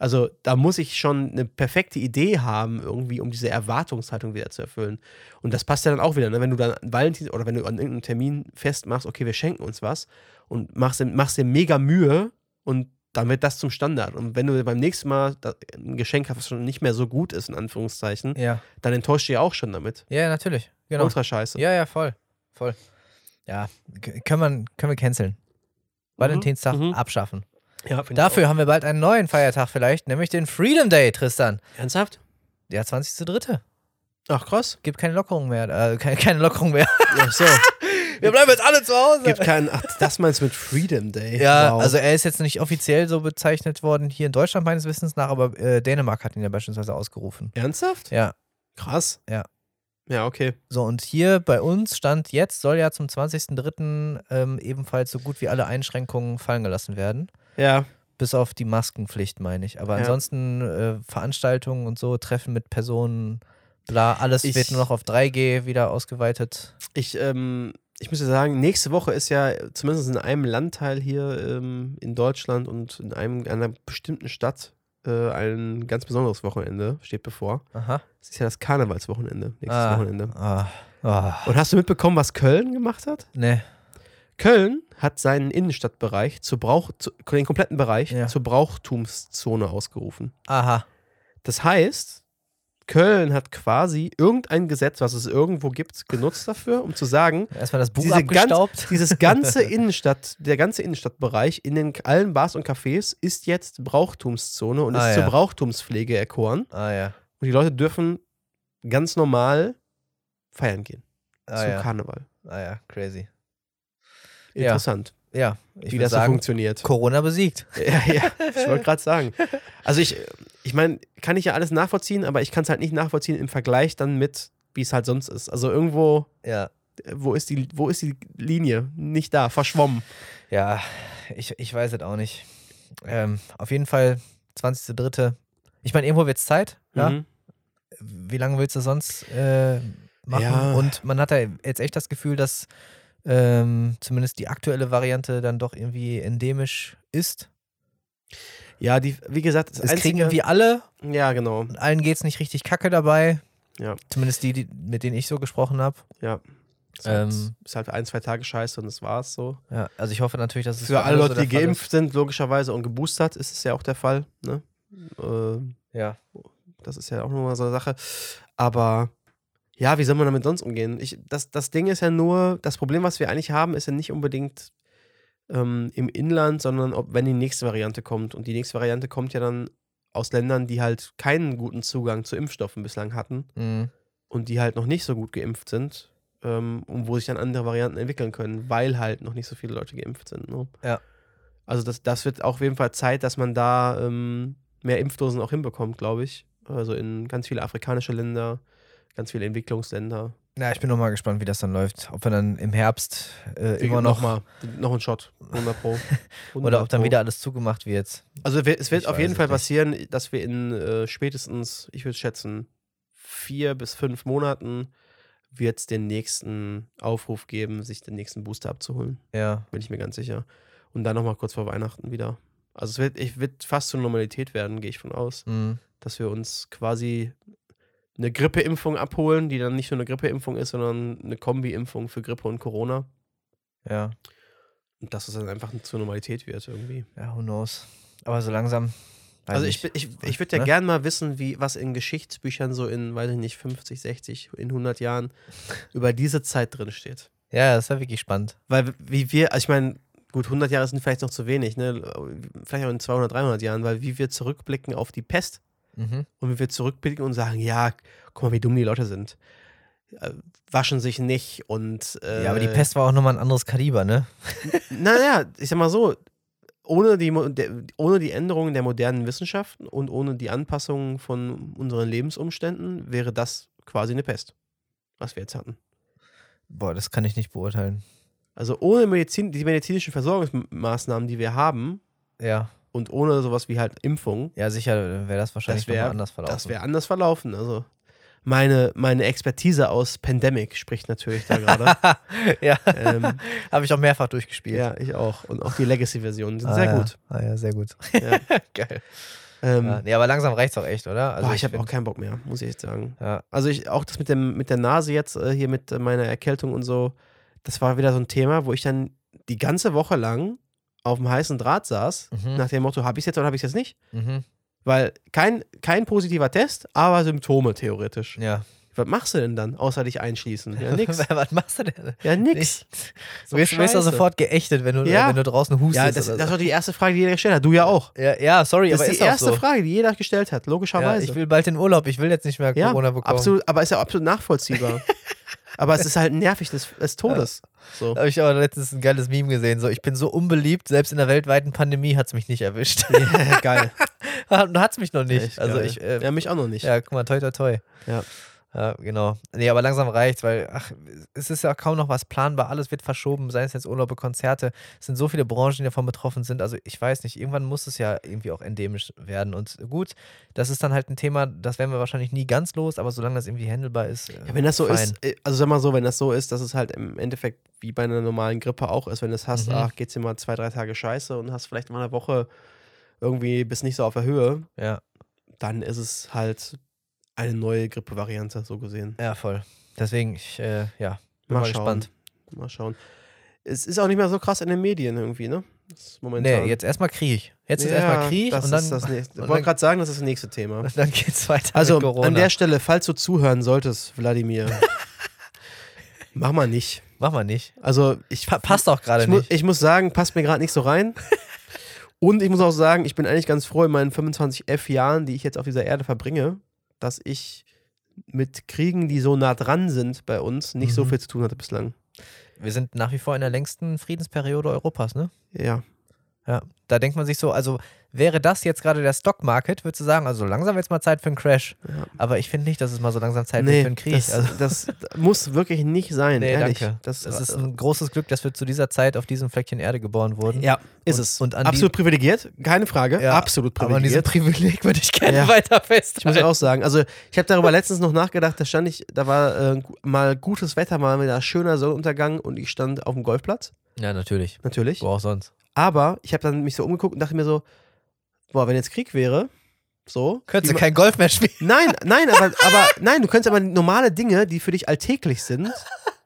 Also da muss ich schon eine perfekte Idee haben, irgendwie, um diese Erwartungshaltung wieder zu erfüllen. Und das passt ja dann auch wieder, ne? wenn du dann an Valentin oder wenn du an irgendeinem Termin festmachst, okay, wir schenken uns was und machst, dir- machst dir mega Mühe und dann wird das zum Standard. Und wenn du beim nächsten Mal ein Geschenk hast, was schon nicht mehr so gut ist, in Anführungszeichen, Ja. dann enttäuscht du ja auch schon damit. Ja, natürlich. Genau. Ultra scheiße. Ja, ja, voll. Voll. Ja, können wir, können wir canceln. Valentinstag Mhm. abschaffen. Ja, Dafür haben wir bald einen neuen Feiertag vielleicht, nämlich den Freedom Day, Tristan. Ernsthaft? Der 20.3. Ach, krass. Gibt keine Lockerung mehr. Äh, keine, keine Lockerung mehr. Ach so. Wir bleiben jetzt alle zu Hause. Gibt keinen. Ach, das meinst du mit Freedom Day? ja, wow. also er ist jetzt nicht offiziell so bezeichnet worden hier in Deutschland meines Wissens nach, aber äh, Dänemark hat ihn ja beispielsweise ausgerufen. Ernsthaft? Ja, Krass. Ja. Ja, okay. so und hier bei uns stand jetzt, soll ja zum 20.03. Ähm, ebenfalls so gut wie alle Einschränkungen fallen gelassen werden. Ja. Bis auf die Maskenpflicht, meine ich. Aber Ja. ansonsten äh, Veranstaltungen und so, Treffen mit Personen, bla, alles Ich- wird nur noch auf 3G wieder ausgeweitet. Ich, ähm, ich muss ja sagen, nächste Woche ist ja zumindest in einem Landteil hier ähm, in Deutschland und in einem, einer bestimmten Stadt äh, ein ganz besonderes Wochenende steht bevor. Aha. Es ist ja das Karnevalswochenende, nächstes Ah. Wochenende. Ah. Ah. Und hast du mitbekommen, was Köln gemacht hat? Ne. Köln hat seinen Innenstadtbereich zu Brauch, zu, den kompletten Bereich Ja. zur Brauchtumszone ausgerufen. Aha. Das heißt, Köln hat quasi irgendein Gesetz, was es irgendwo gibt, genutzt dafür, um zu sagen, Erstmal das Buch Diese ganz- abgestaubt. dieses ganze Innenstadt, der ganze Innenstadtbereich in den allen Bars und Cafés ist jetzt Brauchtumszone und Ah, ist ja. zur Brauchtumspflege erkoren. ah ja. Und die Leute dürfen ganz normal feiern gehen. Ah zum ja. Karneval. Ah ja, crazy. Ja. Interessant, Ja, ich wie das so sagen, funktioniert. Corona besiegt. Ja, ja, ich wollte gerade sagen. Also ich, ich meine, kann ich ja alles nachvollziehen, aber ich kann es halt nicht nachvollziehen im Vergleich dann mit, wie es halt sonst ist. Also irgendwo, Ja. äh, wo ist die, wo ist die Linie? Nicht da, verschwommen. Ja, ich, ich weiß es auch nicht. Ähm, auf jeden Fall 20.03. Ich meine, irgendwo wird es Zeit. Ja? Mhm. Wie lange willst du sonst äh, machen? Ja. Und man hat da jetzt echt das Gefühl, dass ähm, zumindest die aktuelle Variante dann doch irgendwie endemisch ist. Ja, die, wie gesagt, das Es kriegen Einzige- irgendwie alle Ja, genau. allen geht es nicht richtig kacke dabei. Ja. Zumindest die, die mit denen ich so gesprochen habe. Ja. Ist halt, Ähm. ist halt ein, zwei Tage scheiße und das war's so. Ja, also ich hoffe natürlich, dass es Für alle so Leute, der die Fall ist. geimpft sind, logischerweise und geboostert, ist es ja auch der Fall. Ne? Äh, Ja. Das ist ja auch nochmal so eine Sache. Aber ja, wie soll man damit sonst umgehen? Ich, das, das Ding ist ja nur, das Problem, was wir eigentlich haben, ist ja nicht unbedingt ähm, im Inland, sondern ob, wenn die nächste Variante kommt. Und die nächste Variante kommt ja dann aus Ländern, die halt keinen guten Zugang zu Impfstoffen bislang hatten Mhm. und die halt noch nicht so gut geimpft sind. Ähm, und wo sich dann andere Varianten entwickeln können, weil halt noch nicht so viele Leute geimpft sind. Ne? Ja. Also das, das wird auch auf jeden Fall Zeit, dass man da ähm, mehr Impfdosen auch hinbekommt, glaube ich. Also in ganz viele afrikanische Länder, ganz viele Entwicklungsländer. Ja, ich bin noch mal gespannt, wie das dann läuft. Ob wir dann im Herbst äh, immer noch, mal noch ein Shot, 100 Pro. 100 oder ob dann Pro. wieder alles zugemacht wird. Also wir- es wird Ich auf jeden Fall nicht. passieren, dass wir in äh, spätestens, ich würde schätzen, vier bis fünf Monaten wird es den nächsten Aufruf geben, sich den nächsten Booster abzuholen. Ja, Bin ich mir ganz sicher. Und dann nochmal kurz vor Weihnachten wieder. Also es wird, ich, wird fast zur Normalität werden, gehe ich von aus. mhm. dass wir uns quasi eine Grippeimpfung abholen, die dann nicht nur eine Grippeimpfung ist, sondern eine Kombi-Impfung für Grippe und Corona. ja, Und dass es dann einfach zur Normalität wird irgendwie. ja, who knows. Aber so langsam. also ich, ich, ich würde ja Ne? gern mal wissen, wie, was in Geschichtsbüchern so in, weiß ich nicht, 50, 60, in 100 Jahren über diese Zeit drin steht. Ja, das war wirklich spannend. Weil wie wir, also ich meine, gut, 100 Jahre sind vielleicht noch zu wenig, ne? vielleicht auch in 200, 300 Jahren, weil wie wir zurückblicken auf die Pest, Mhm. und wie wir zurückblicken und sagen, ja, guck mal, wie dumm die Leute sind. Äh, waschen sich nicht und äh, Ja, aber die Pest war auch nochmal ein anderes Kaliber, ne? Naja, ich sag mal so, ohne die, ohne die Änderungen der modernen Wissenschaften und ohne die Anpassungen von unseren Lebensumständen wäre das quasi eine Pest, was wir jetzt hatten. Boah, das kann ich nicht beurteilen. Also ohne Medizin, die medizinischen Versorgungsmaßnahmen, die wir haben Ja, und ohne sowas wie halt Impfung, ja, sicher wäre das wahrscheinlich Das wär- anders verlaufen. das wäre anders verlaufen. Also meine, meine Expertise aus Pandemic spricht natürlich da gerade. ja, ähm, habe ich auch mehrfach durchgespielt. Ja, ich auch. Und auch die Legacy-Versionen sind Ah, sehr ja. gut. Ah, ja, sehr gut. Ja. Geil. Ähm, Ja, nee, aber langsam reicht's auch echt, oder? Also boah, ich habe auch keinen Bock mehr, muss ich echt sagen. Ja, Also ich, auch das mit, dem, mit der Nase jetzt äh, hier mit äh, meiner Erkältung und so, das war wieder so ein Thema, wo ich dann die ganze Woche lang auf dem heißen Draht saß, Mhm. nach dem Motto, habe ich es jetzt oder habe ich es jetzt nicht? mhm. Weil kein, kein positiver Test, aber Symptome theoretisch. ja. Was machst du denn dann, außer dich einschließen? Ja, nix. Was machst du denn? Ja, nix. Du wirst, du wirst scheiße. sofort geächtet, wenn du, Ja. wenn du draußen hustest. Ja, das, oder das so. war die erste Frage, die jeder gestellt hat. Du ja auch. ja, ja, sorry, Das aber ist ist die auch erste so. Frage, die jeder gestellt hat, Ja, logischerweise. ich will bald in Urlaub, ich will jetzt nicht mehr Ja, Corona bekommen. absolut, aber ist ja absolut nachvollziehbar. aber es ist halt nervig des, des Todes. So. Da habe ich aber letztens ein geiles Meme gesehen. So, ich bin so unbeliebt, selbst in der weltweiten Pandemie hat es mich nicht erwischt. Ja, geil. hat es mich noch nicht. Echt also geil. ich, äh, ja, mich auch noch nicht. ja, guck mal, toi toi toi. Ja. Ja, genau. Nee, aber langsam reicht's, weil ach, es ist ja kaum noch was planbar. Alles wird verschoben, sei es jetzt Urlaube, Konzerte. Es sind so viele Branchen, die davon betroffen sind. Also ich weiß nicht, irgendwann muss es ja irgendwie auch endemisch werden. Und gut, das ist dann halt ein Thema, das werden wir wahrscheinlich nie ganz los, aber solange das irgendwie handelbar ist. Ja, wenn das so fein. ist, äh, also sag mal so, wenn das so ist, dass es halt im Endeffekt wie bei einer normalen Grippe auch ist, wenn du es hast, Mhm. ach, geht's dir mal zwei, drei Tage scheiße und hast vielleicht mal eine Woche irgendwie bist nicht so auf der Höhe, Ja, dann ist es halt eine neue Grippe-Variante, so gesehen. ja, voll. Deswegen, ich, äh, ja, bin Mal mal, schauen. gespannt. Mal schauen. es ist auch nicht mehr so krass in den Medien irgendwie, ne? Ist momentan. Nee, jetzt erstmal Krieg. Jetzt ist Ja, erstmal Krieg das und dann, ist das nächste. Ich wollte gerade sagen, das ist das nächste Thema. und dann geht's weiter Also an der Stelle, falls du zuhören solltest, Wladimir, mach mal nicht. Mach mal nicht. Also ich, Pa passt auch gerade ich, mu nicht. ich muss sagen, passt mir gerade nicht so rein. Und ich muss auch sagen, ich bin eigentlich ganz froh in meinen 25 F Jahren, die ich jetzt auf dieser Erde verbringe, dass ich mit Kriegen, die so nah dran sind bei uns, nicht so Mhm. viel zu tun hatte bislang. Wir sind nach wie vor in der längsten Friedensperiode Europas, ne? Ja. Ja. Da denkt man sich so, also wäre das jetzt gerade der Stock Market, würdest du sagen, also langsam wird es mal Zeit für einen Crash. Ja. Aber ich finde nicht, dass es mal so langsam Zeit wird Nee, für einen Krieg. das, also, das muss wirklich nicht sein, nee, ehrlich. danke. Das, Das, ist ein großes Glück, dass wir zu dieser Zeit auf diesem Fleckchen Erde geboren wurden. ja, ist Und- es. und absolut privilegiert, keine Frage. Ja, absolut Aber an diesem privilegiert. Privileg würde ich gerne Ja. weiter Ich muss festhalten. auch sagen, also ich habe darüber letztens noch nachgedacht, da stand ich, da war äh, mal gutes Wetter, mal wieder schöner Sonnenuntergang und ich stand auf dem Golfplatz, Ja, natürlich. natürlich. Wo auch sonst. Aber ich habe dann mich so umgeguckt und dachte mir so, boah, wenn jetzt Krieg wäre, so. Könntest du kein Golf mehr spielen. Nein, nein, aber, aber nein, du könntest aber normale Dinge, die für dich alltäglich sind,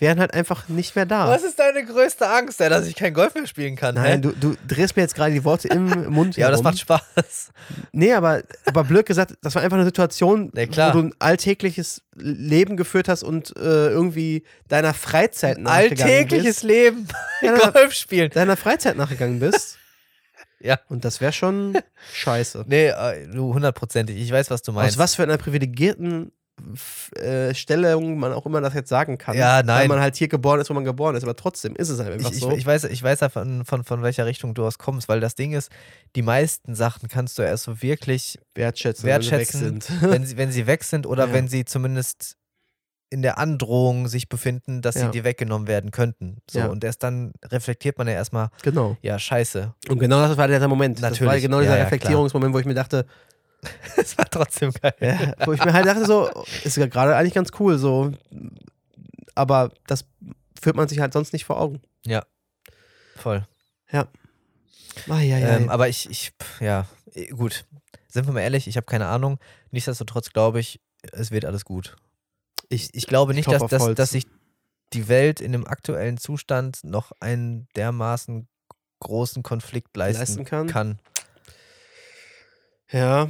wären halt einfach nicht mehr da. Was ist deine größte Angst, ja, dass ich kein Golf mehr spielen kann? Nein, hä? du, du drehst mir jetzt gerade die Worte im Mund Ja, aber das macht Spaß. Nee, aber, aber blöd gesagt, das war einfach eine Situation, klar. wo du ein alltägliches Leben geführt hast und äh, irgendwie deiner Freizeit nachgegangen Alltägliches Leben. bist. Ja, deiner, Golf spielen. deiner Freizeit nachgegangen bist. Ja. Und das wäre schon scheiße. Nee, äh, du hundertprozentig. Ich weiß, was du meinst. Aus was für einer privilegierten äh, Stellung man auch immer das jetzt sagen kann. Ja, Weil nein. man halt hier geboren ist, wo man geboren ist. Aber trotzdem ist es halt einfach ich, ich, so. ich weiß, ich weiß ja von, von, von welcher Richtung du aus kommst, weil das Ding ist, die meisten Sachen kannst du erst so wirklich, wertschätzen, wertschätzen, wenn sie weg sind. wenn sie, wenn sie weg sind oder Ja. wenn sie zumindest in der Androhung sich befinden, dass Ja. sie dir weggenommen werden könnten. So, Ja. und erst dann reflektiert man ja erstmal, genau. ja, scheiße. Und genau das war der Moment. Das war Natürlich. genau dieser Reflektierungsmoment, wo ich mir dachte, Es war trotzdem geil. Ja, wo ich mir halt dachte, so, ist ja gerade eigentlich ganz cool, so. Aber das führt man sich halt sonst nicht vor Augen. Voll. Ah, ja, ja. Ähm, aber ich, ich, ja, eh, gut. Sind wir mal ehrlich, ich habe keine Ahnung. Nichtsdestotrotz glaube ich, es wird alles gut. Ich, ich glaube nicht, klopf dass, dass, dass sich die Welt in dem aktuellen Zustand noch einen dermaßen großen Konflikt leisten, Leisten kann? kann. Ja,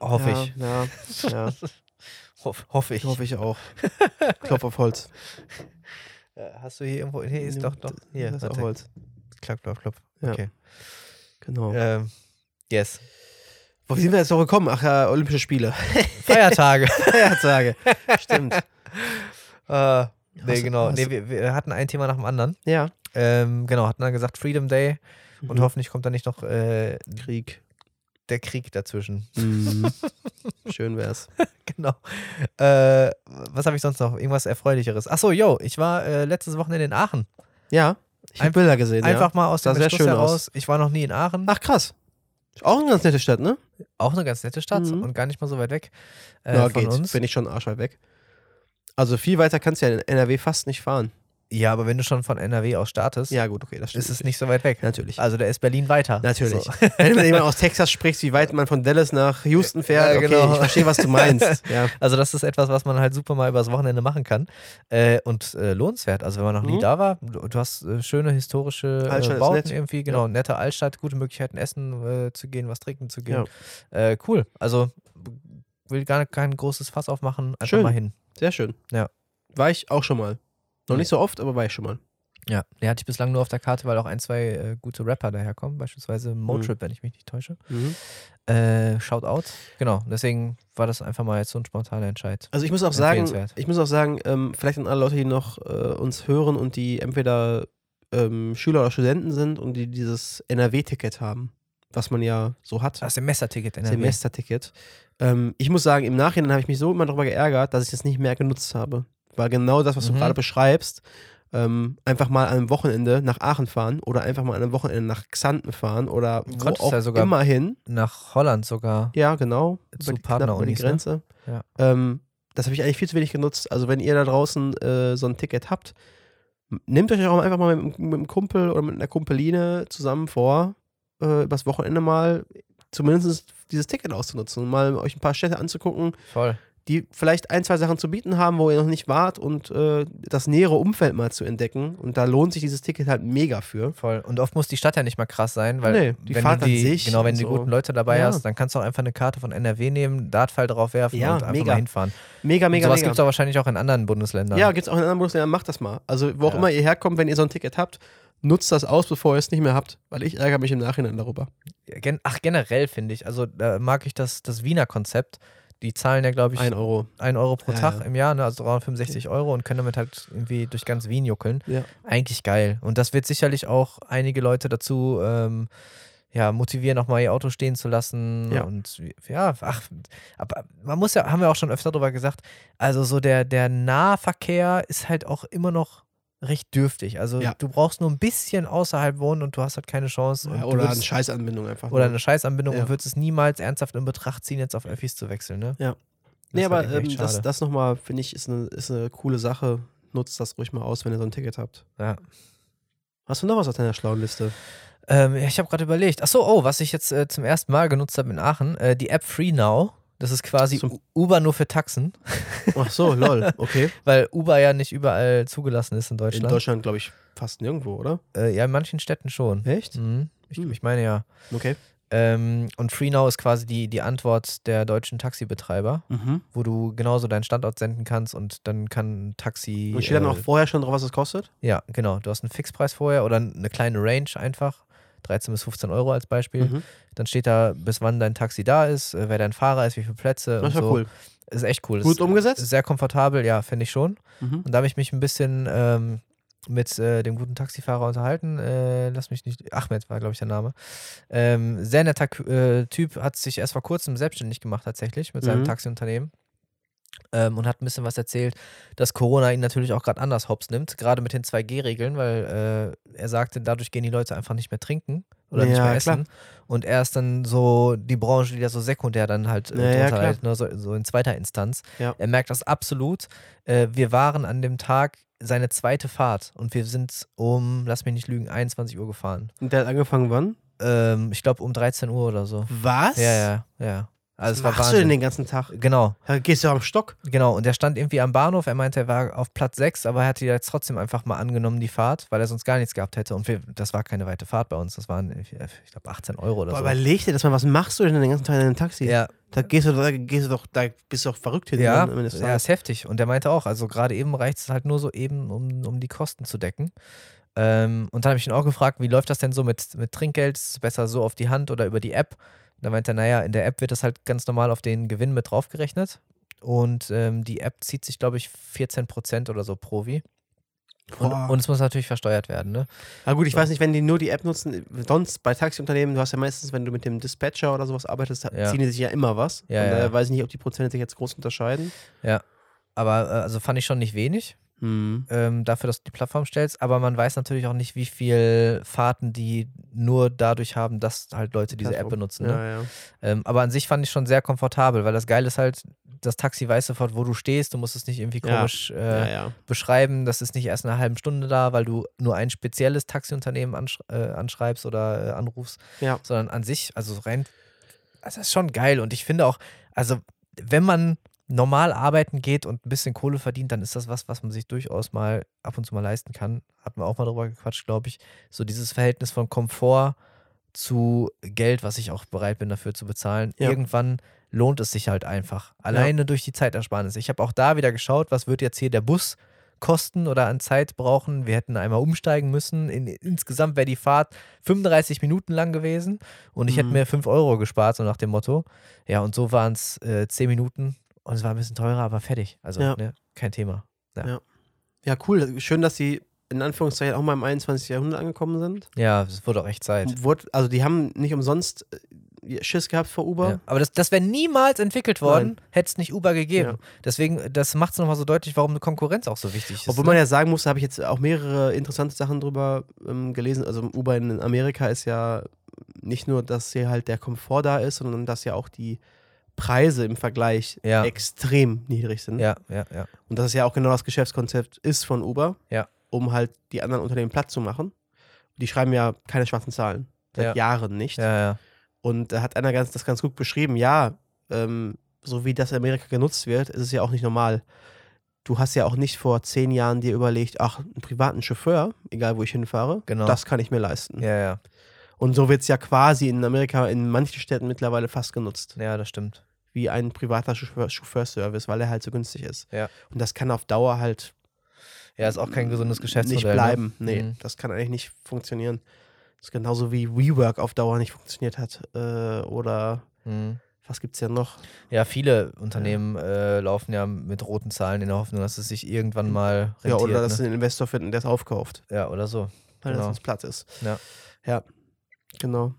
Hoffe ja, ich. Ja, ja, Hoff, hoffe ich. hoffe ich auch. Klopf auf Holz. Äh, Hast du hier irgendwo. Hier ist doch, doch. Hier, Das ist auch. Holz. Klopf, klopf, klopf. Ja. Okay. Genau. Ähm, yes. Wo sind wir jetzt noch gekommen? Ach ja, Olympische Spiele. Feiertage. Feiertage. Stimmt. äh, nee, genau. Nee, wir, wir hatten ein Thema nach dem anderen. Ja. Ähm, genau, hatten dann gesagt Freedom Day und Mhm. hoffentlich kommt da nicht noch äh, Krieg. Der Krieg dazwischen. Mhm. Schön wär's. genau. Äh, was habe ich sonst noch? Irgendwas Erfreulicheres. Achso, yo, ich war äh, letztes Wochenende in Aachen. Ja, ich habe Bilder gesehen. Einfach ja. mal aus dem sehr Entschluss schön heraus. aus. Ich war noch nie in Aachen. Ach krass. Auch eine ganz nette Stadt, ne? Auch eine ganz nette Stadt Mhm. und gar nicht mal so weit weg äh, ja, von geht. uns. Bin ich schon arschweit weg. Also viel weiter kannst du ja in NRW fast nicht fahren. Ja, aber wenn du schon von NRW aus startest, Ja, gut, okay, das stimmt. ist es nicht so weit weg. Natürlich. Also da ist Berlin weiter. Natürlich. So. Wenn du jemand aus Texas sprichst, wie weit man von Dallas nach Houston fährt, Ja, okay, genau. ich verstehe, was du meinst. Ja. Also das ist etwas, was man halt super mal übers Wochenende machen kann äh, und äh, lohnenswert. Also wenn man noch nie Mhm. da war, du, du hast äh, schöne historische äh, Bauten irgendwie, genau, nette Altstadt, gute Möglichkeiten essen äh, zu gehen, was trinken zu gehen. Äh, cool. Also will gar kein großes Fass aufmachen, einfach Schön. mal hin. Sehr schön. Ja. War ich auch schon mal. Noch nicht so oft, aber war ich schon mal. Ja, der hatte ich bislang nur auf der Karte, weil auch ein, zwei äh, gute Rapper daherkommen, beispielsweise Motrip, wenn ich mich nicht täusche. Mhm. Äh, Shoutout. Genau, deswegen war das einfach mal jetzt so ein spontaner Entscheid. Also ich muss auch sagen, ich muss auch sagen, ähm, vielleicht an alle Leute, die noch äh, uns hören und die entweder ähm, Schüler oder Studenten sind und die dieses NRW-Ticket haben, was man ja so hat. Das Semesterticket NRW. Semesterticket. Ähm, ich muss sagen, im Nachhinein habe ich mich so immer darüber geärgert, dass ich das nicht mehr genutzt habe. Weil genau das, was du Mhm. gerade beschreibst, ähm, einfach mal an einem Wochenende nach Aachen fahren oder einfach mal an einem Wochenende nach Xanten fahren oder Du wo auch ja sogar- immer hin. Nach Holland sogar. Ja, genau. Zu knapp über die ne? Grenze. Ja. Ähm, das habe ich eigentlich viel zu wenig genutzt. Also wenn ihr da draußen äh, so ein Ticket habt, nehmt euch auch einfach mal mit, mit einem Kumpel oder mit einer Kumpeline zusammen vor, äh, übers Wochenende mal zumindest dieses Ticket auszunutzen und mal euch ein paar Städte anzugucken, Voll. Die vielleicht ein, zwei Sachen zu bieten haben, wo ihr noch nicht wart und äh, das nähere Umfeld mal zu entdecken. Und da lohnt sich dieses Ticket halt mega für. Voll. Und oft muss die Stadt ja nicht mal krass sein, weil Nee, die wenn Fahrt du an die, sich genau, wenn du die und so. guten Leute dabei Ja. hast, dann kannst du auch einfach eine Karte von NRW nehmen, Dartpfeil drauf werfen Ja, und einfach mega. mal hinfahren. Mega, Und mega, sowas mega. gibt es auch wahrscheinlich auch in anderen Bundesländern. Ja, gibt es auch in anderen Bundesländern, macht das mal. Also, wo auch Ja. immer ihr herkommt, wenn ihr so ein Ticket habt, nutzt das aus, bevor ihr es nicht mehr habt, weil ich ärgere mich im Nachhinein darüber. Ach, generell finde ich, also da mag ich das, das Wiener Konzept. Die zahlen ja, glaube ich, Ein Euro. 1 Euro pro Ja, Tag ja. im Jahr, ne? also 365 Euro und können damit halt irgendwie durch ganz Wien juckeln. Ja. Eigentlich geil. Und das wird sicherlich auch einige Leute dazu ähm, ja, motivieren, auch mal ihr Auto stehen zu lassen. Ja. Und ja, ach, aber man muss ja, haben wir auch schon öfter darüber gesagt, also so der, der Nahverkehr ist halt auch immer noch recht dürftig. Also Ja. du brauchst nur ein bisschen außerhalb wohnen und du hast halt keine Chance. Ja, oder würdest- eine Scheißanbindung einfach. oder eine Scheißanbindung Ja. und würdest es niemals ernsthaft in Betracht ziehen, jetzt auf Öffis zu wechseln, ne? Ja. Das Nee, aber ähm, das, das nochmal, finde ich, ist eine, ist eine coole Sache. Nutzt das ruhig mal aus, wenn ihr so ein Ticket habt. Ja. Hast du noch was auf deiner schlauen Liste? Ähm, ja, ich habe gerade überlegt. Achso, oh, was ich jetzt äh, zum ersten Mal genutzt habe in Aachen, äh, die App Free Now. Das ist quasi Zum- Uber nur für Taxen, Ach so, lol. Okay. weil Uber ja nicht überall zugelassen ist in In Deutschland. Deutschland, glaube ich, fast nirgendwo, oder? Äh, ja, in manchen Städten schon. Echt? Mhm. Ich, Hm. ich meine ja. Okay. Ähm, und Free Now ist quasi die, die Antwort der deutschen Taxibetreiber, Mhm. wo du genauso deinen Standort senden kannst und dann kann ein Taxi. Und steht dann äh, auch vorher schon drauf, was es kostet? Ja, genau. Du hast einen Fixpreis vorher oder eine kleine Range einfach. 13 bis 15 Euro als Beispiel. Mhm. Dann steht da, bis wann dein Taxi da ist, äh, wer dein Fahrer ist, wie viele Plätze. Das und war so. cool. Ist echt cool. Gut ist, umgesetzt? Ist sehr komfortabel, ja, finde ich schon. Mhm. Und da habe ich mich ein bisschen ähm, mit äh, dem guten Taxifahrer unterhalten. Äh, lass mich nicht. Ahmed war, glaube ich, der Name. Ähm, sehr netter K- äh, Typ, hat sich erst vor kurzem selbstständig gemacht, tatsächlich, mit seinem Mhm. Taxiunternehmen. Ähm, und hat ein bisschen was erzählt, dass Corona ihn natürlich auch gerade anders hops nimmt, gerade mit den 2G-Regeln, weil äh, er sagte, dadurch gehen die Leute einfach nicht mehr trinken oder nicht Ja, mehr klar. essen. Und er ist dann so die Branche, die da so sekundär dann halt äh, Ja, ja, klar. ne, so, so in zweiter Instanz. Er merkt das absolut. Äh, wir waren an dem Tag seine zweite Fahrt und wir sind um, lass mich nicht lügen, 21 Uhr gefahren. Und der hat angefangen wann? Ähm, ich glaube um 13 Uhr oder so. Was? Ja, ja, ja. Also Was machst du denn Wahnsinn. den ganzen Tag? Genau, Da gehst du am Stock. genau. Und er stand irgendwie am Bahnhof. Er meinte, er war auf Platz 6, aber er hatte jetzt trotzdem einfach mal angenommen, die Fahrt, weil er sonst gar nichts gehabt hätte. Und wir, das war keine weite Fahrt bei uns. Das waren, ich glaube, 18 Euro oder Boah, so. überleg dir das mal, was machst du denn den ganzen Tag in einem Taxi? Ja, Da gehst du, da gehst du doch, da bist du doch verrückt hinten. Ja, ja, ist heftig. Und der meinte auch, also gerade eben reicht es halt nur so eben, um, um die Kosten zu decken. Ähm, und dann habe ich ihn auch gefragt, wie läuft das denn so mit, mit Trinkgeld? Ist es besser so auf die Hand oder über die App? Und da meinte er, naja, in der App wird das halt ganz normal auf den Gewinn mit draufgerechnet. Und ähm, die App zieht sich, glaube ich, 14% oder so pro wie. Und, und es muss natürlich versteuert werden, ne? Aber gut, ich weiß nicht, wenn die nur die App nutzen, sonst bei Taxiunternehmen, du hast ja meistens, wenn du mit dem Dispatcher oder sowas arbeitest, Ja. ziehen die sich ja immer was. Ja, Von ja. daher weiß ich nicht, ob die Prozente sich jetzt groß unterscheiden. Aber äh, also fand ich schon nicht wenig. Hm. ähm, dafür, dass du die Plattform stellst, aber man weiß natürlich auch nicht, wie viel Fahrten die nur dadurch haben, dass halt Leute diese App benutzen. Ne? Ja, ja. Ähm, aber an sich fand ich schon sehr komfortabel, weil das Geile ist halt, das Taxi weiß sofort, wo du stehst. Du musst es nicht irgendwie komisch äh, ja, ja. beschreiben. Das ist nicht erst in einer halben Stunde da, weil du nur ein spezielles Taxiunternehmen ansch äh, anschreibst oder äh, anrufst, sondern an sich, also so rein, das ist schon geil. Und ich finde auch, also wenn man normal arbeiten geht und ein bisschen Kohle verdient, dann ist das was, was man sich durchaus mal ab und zu mal leisten kann. Hat man auch mal drüber gequatscht, glaube ich. So dieses Verhältnis von Komfort zu Geld, was ich auch bereit bin dafür zu bezahlen. Ja. Irgendwann lohnt es sich halt einfach. Alleine durch die Zeitersparnis. Ich habe auch da wieder geschaut, was wird jetzt hier der Bus kosten oder an Zeit brauchen. Wir hätten einmal umsteigen müssen. In, insgesamt wäre die Fahrt 35 Minuten lang gewesen und ich hätte Mhm. mir 5 Euro gespart, so nach dem Motto. Ja, und so waren es äh, 10 Minuten und es war ein bisschen teurer, aber fertig. Also, Ja. ne, kein Thema. ja, cool. Schön, dass sie in Anführungszeichen auch mal im 21. Jahrhundert angekommen sind. Ja, es wurde auch echt Zeit. Wurde, also die haben nicht umsonst äh, Schiss gehabt vor Uber. Ja. Aber das, das wäre niemals entwickelt worden, hätte es nicht Uber gegeben. Ja. Deswegen, das macht es nochmal so deutlich, warum eine Konkurrenz auch so wichtig ist. Obwohl ne? man ja sagen muss, da habe ich jetzt auch mehrere interessante Sachen drüber ähm, gelesen. Also Uber in Amerika ist ja nicht nur, dass hier halt der Komfort da ist, sondern dass ja auch die Preise im Vergleich Ja. extrem niedrig sind. ja, ja, ja. Und das ist ja auch genau das Geschäftskonzept ist von Uber, Ja. um halt die anderen Unternehmen platt zu machen. Die schreiben ja keine schwarzen Zahlen. Seit Ja. Jahren nicht. Ja, ja. Und da hat einer ganz, das ganz gut beschrieben. Ja, ähm, so wie das in Amerika genutzt wird, ist es ja auch nicht normal. Du hast ja auch nicht vor zehn Jahren dir überlegt, ach, einen privaten Chauffeur, egal wo ich hinfahre, Genau. das kann ich mir leisten. Ja, ja. Und so wird es ja quasi in Amerika in manchen Städten mittlerweile fast genutzt. Ja, das stimmt. Wie ein privater Chauffeur- Chauffeurservice, weil er halt so günstig ist. Ja. Und das kann auf Dauer halt Ja, ist auch kein gesundes nicht Geschäftsmodell. bleiben. Ne? Nee, Mhm. das kann eigentlich nicht funktionieren. Das ist genauso wie WeWork auf Dauer nicht funktioniert hat. Äh, oder Mhm. was gibt es ja noch? Ja, viele Unternehmen äh, laufen ja mit roten Zahlen in der Hoffnung, dass es sich irgendwann mal rentiert. ja, oder dass ne? sie einen Investor finden, der es aufkauft, ja, oder so. weil Genau. das sonst platt ist. Ja. Ja, genau.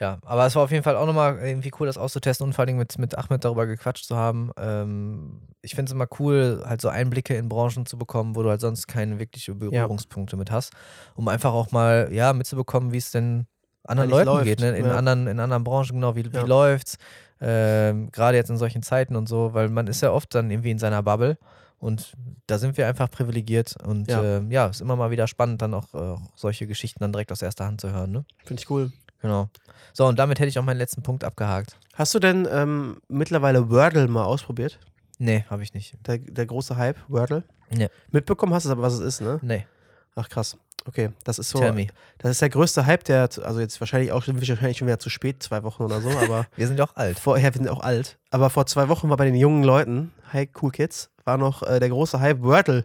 Ja, aber es war auf jeden Fall auch nochmal irgendwie cool, das auszutesten und vor allem mit, mit Ahmed darüber gequatscht zu haben. Ähm, ich finde es immer cool, halt so Einblicke in Branchen zu bekommen, wo du halt sonst keine wirkliche Berührungspunkte mit hast, um einfach auch mal, ja, mitzubekommen, wie es denn anderen Leuten läuft, geht, ne? in, ja. anderen, in anderen Branchen, genau, wie, wie Ja. läuft's, ähm, gerade jetzt in solchen Zeiten und so, weil man ist ja oft dann irgendwie in seiner Bubble und da sind wir einfach privilegiert und Ja. ja, ähm, ja ist immer mal wieder spannend, dann auch äh, solche Geschichten dann direkt aus erster Hand zu hören, ne? Finde ich cool. Genau. So, und damit hätte ich auch meinen letzten Punkt abgehakt. Hast du denn ähm, mittlerweile Wordle mal ausprobiert? Nee, habe ich nicht. Der, der große Hype, Wordle? Nee. Mitbekommen hast du aber, was es ist, ne? Nee, Ach krass. Okay, das ist so. tell me. Das ist der größte Hype, der, also jetzt wahrscheinlich auch schon, wahrscheinlich schon wieder zu spät, zwei Wochen oder so, aber Wir sind ja auch alt. vorher, wir sind auch alt. Aber vor zwei Wochen war bei den jungen Leuten, Hi Cool Kids, war noch äh, der große Hype Wordle,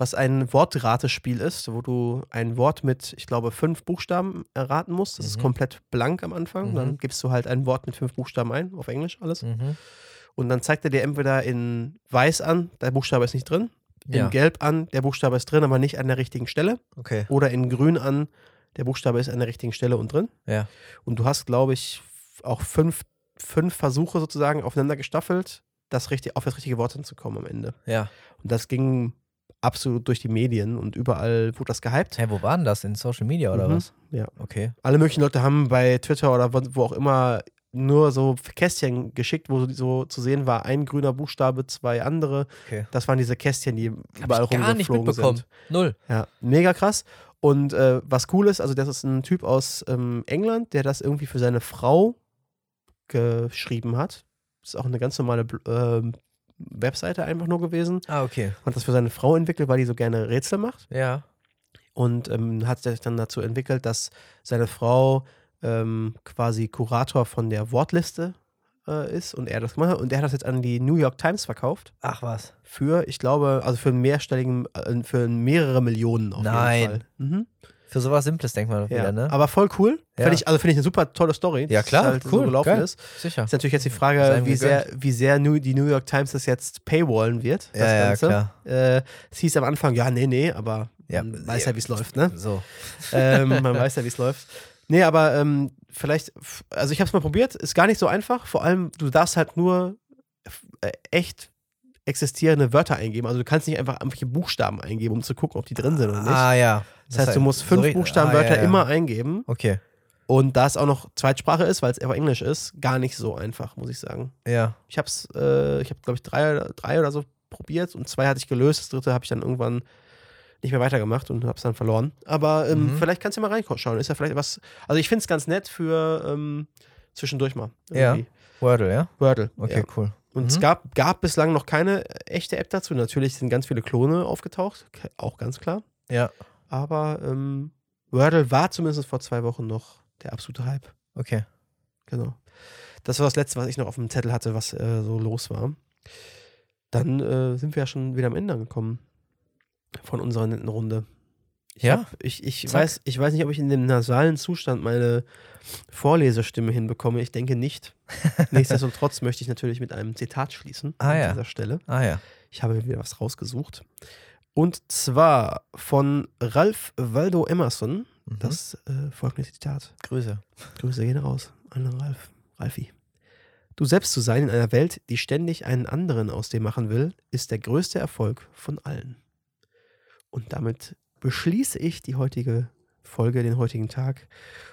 was ein Wortratespiel ist, wo du ein Wort mit, ich glaube, fünf Buchstaben erraten musst. Das ist Mhm. komplett blank am Anfang. Mhm. Dann gibst du halt ein Wort mit fünf Buchstaben ein, auf Englisch alles. Mhm. Und dann zeigt er dir entweder in weiß an, der Buchstabe ist nicht drin, in Ja, gelb an, der Buchstabe ist drin, aber nicht an der richtigen Stelle. okay. Oder in grün an, der Buchstabe ist an der richtigen Stelle und drin. Ja. Und du hast, glaube ich, auch fünf, fünf Versuche sozusagen aufeinander gestaffelt, das richtig, auf das richtige Wort hinzukommen am Ende. Ja. Und das ging absolut durch die Medien und überall wurde das gehypt. Hä, wo war denn das? In Social Media oder Mhm. was? Ja. Okay. Alle möglichen Leute haben bei Twitter oder wo, wo auch immer nur so Kästchen geschickt, wo so zu sehen war, ein grüner Buchstabe, zwei andere. Okay. Das waren diese Kästchen, die Hab überall ich gar nicht rumgeflogen mitbekommen. sind. Null. Ja, mega krass. Und äh, was cool ist, also das ist ein Typ aus ähm, England, der das irgendwie für seine Frau geschrieben hat. Ist auch eine ganz normale ähm, Webseite einfach nur gewesen. Ah, okay. Hat das für seine Frau entwickelt, weil die so gerne Rätsel macht. Ja. Und ähm, hat sich dann dazu entwickelt, dass seine Frau ähm, quasi Kurator von der Wortliste äh, ist und er das gemacht hat. Und er hat das jetzt an die New York Times verkauft. Ach was. Für, ich glaube, also für einen mehrstelligen, äh, für mehrere Millionen auf Nein. jeden Fall. Mhm. Für sowas Simples denkt man Ja, wieder, ne? aber voll cool. Ja. Find ich, also finde ich eine super tolle Story. Ja, klar, es halt so cool, gelaufen geil. ist. Sicher. Ist natürlich jetzt die Frage, wie sehr, wie sehr New, die New York Times das jetzt paywallen wird. Das Ja, ja, Ganze. klar. Äh, es hieß am Anfang, ja, nee, nee, aber Ja, man weiß ja. ja, wie es läuft, ne? So. ähm, man weiß ja, wie es läuft. Nee, aber ähm, vielleicht, also ich habe es mal probiert, ist gar nicht so einfach. Vor allem, du darfst halt nur äh, echt existierende Wörter eingeben. Also du kannst nicht einfach irgendwelche Buchstaben eingeben, um zu gucken, ob die drin sind oder nicht. Ah, ja. Das heißt, du musst fünf so Buchstabenwörter ah, ja, ja. immer eingeben. Okay. Und da es auch noch Zweitsprache ist, weil es einfach Englisch ist, gar nicht so einfach, muss ich sagen. Ja. Ich habe es, äh, ich habe glaube ich drei, oder- drei oder so probiert und zwei hatte ich gelöst. Das dritte habe ich dann irgendwann nicht mehr weitergemacht und habe es dann verloren. Aber ähm, Mhm. vielleicht kannst du ja mal reinschauen. Ist ja vielleicht was. Also ich finde es ganz nett für ähm, zwischendurch mal. Ja. irgendwie. Wordle, ja? Wordle. Okay, Ja. cool. Und es Mhm. gab, gab bislang noch keine echte App dazu. Natürlich sind ganz viele Klone aufgetaucht, auch ganz klar. Ja. Aber ähm, Wordle war zumindest vor zwei Wochen noch der absolute Hype. Okay. Genau. Das war das Letzte, was ich noch auf dem Zettel hatte, was äh, so los war. Dann äh, sind wir ja schon wieder am Ende angekommen von unserer netten Runde. Ich Ja. hab- ich, ich, Zack. weiß, ich weiß nicht, ob ich in dem nasalen Zustand meine Vorlesestimme hinbekomme. Ich denke nicht. Nichtsdestotrotz möchte ich natürlich mit einem Zitat schließen Ah, an ja. dieser Stelle. Ah, ja. Ich habe wieder was rausgesucht. Und zwar von Ralph Waldo Emerson. Mhm. Das äh, folgende Zitat. Grüße. Grüße gehen raus an Ralf. Ralfi. Du selbst zu sein in einer Welt, die ständig einen anderen aus dir machen will, ist der größte Erfolg von allen. Und damit beschließe ich die heutige Folge, den heutigen Tag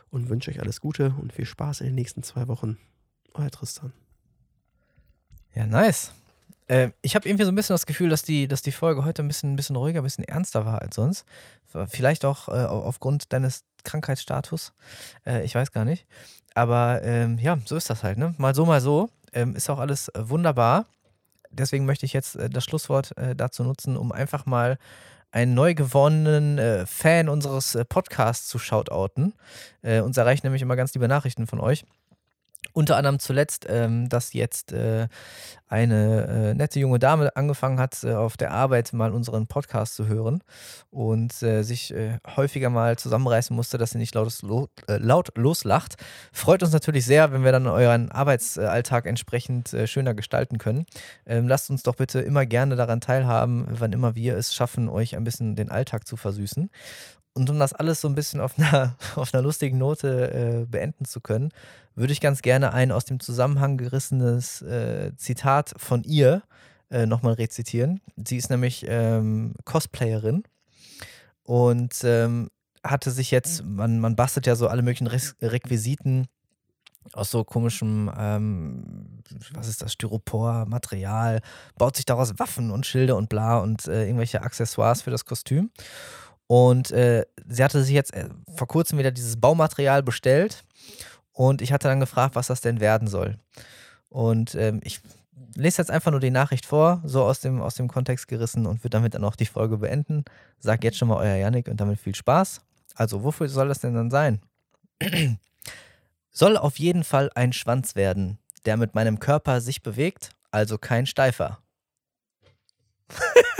und wünsche euch alles Gute und viel Spaß in den nächsten zwei Wochen. Euer Tristan. Ja, nice. Äh, ich habe irgendwie so ein bisschen das Gefühl, dass die, dass die Folge heute ein bisschen, ein bisschen ruhiger, ein bisschen ernster war als sonst. Vielleicht auch äh, au- aufgrund deines Krankheitsstatus. Äh, ich weiß gar nicht. Aber ähm, ja, so ist das halt, ne? Mal so, mal so. ähm, ist auch alles äh, wunderbar. Deswegen möchte ich jetzt äh, das Schlusswort äh, dazu nutzen, um einfach mal einen neu gewonnenen Fan unseres Podcasts zu shoutouten. Uns erreichen nämlich immer ganz liebe Nachrichten von euch. Unter anderem zuletzt, ähm, dass jetzt äh, eine äh, nette junge Dame angefangen hat, äh, auf der Arbeit mal unseren Podcast zu hören und äh, sich äh, häufiger mal zusammenreißen musste, dass sie nicht laut, äh, laut loslacht. Freut uns natürlich sehr, wenn wir dann euren Arbeitsalltag entsprechend schöner gestalten können. Ähm, lasst uns doch bitte immer gerne daran teilhaben, wann immer wir es schaffen, euch ein bisschen den Alltag zu versüßen. Und um das alles so ein bisschen auf einer, auf einer lustigen Note äh, beenden zu können, würde ich ganz gerne ein aus dem Zusammenhang gerissenes äh, Zitat von ihr äh, nochmal rezitieren. Sie ist nämlich ähm, Cosplayerin und ähm, hatte sich jetzt, man, man bastelt ja so alle möglichen Re Requisiten aus so komischem, ähm, was ist das, Styropor-Material, baut sich daraus Waffen und Schilde und bla und äh, irgendwelche Accessoires für das Kostüm. Und äh, sie hatte sich jetzt äh, vor kurzem wieder dieses Baumaterial bestellt und ich hatte dann gefragt, was das denn werden soll. Und ähm, ich lese jetzt einfach nur die Nachricht vor, so aus dem, aus dem Kontext gerissen und würde damit dann auch die Folge beenden. Sag jetzt schon mal euer Yannick und damit viel Spaß. Also, wofür soll das denn dann sein? soll auf jeden Fall ein Schwanz werden, der mit meinem Körper sich bewegt, also kein Steifer.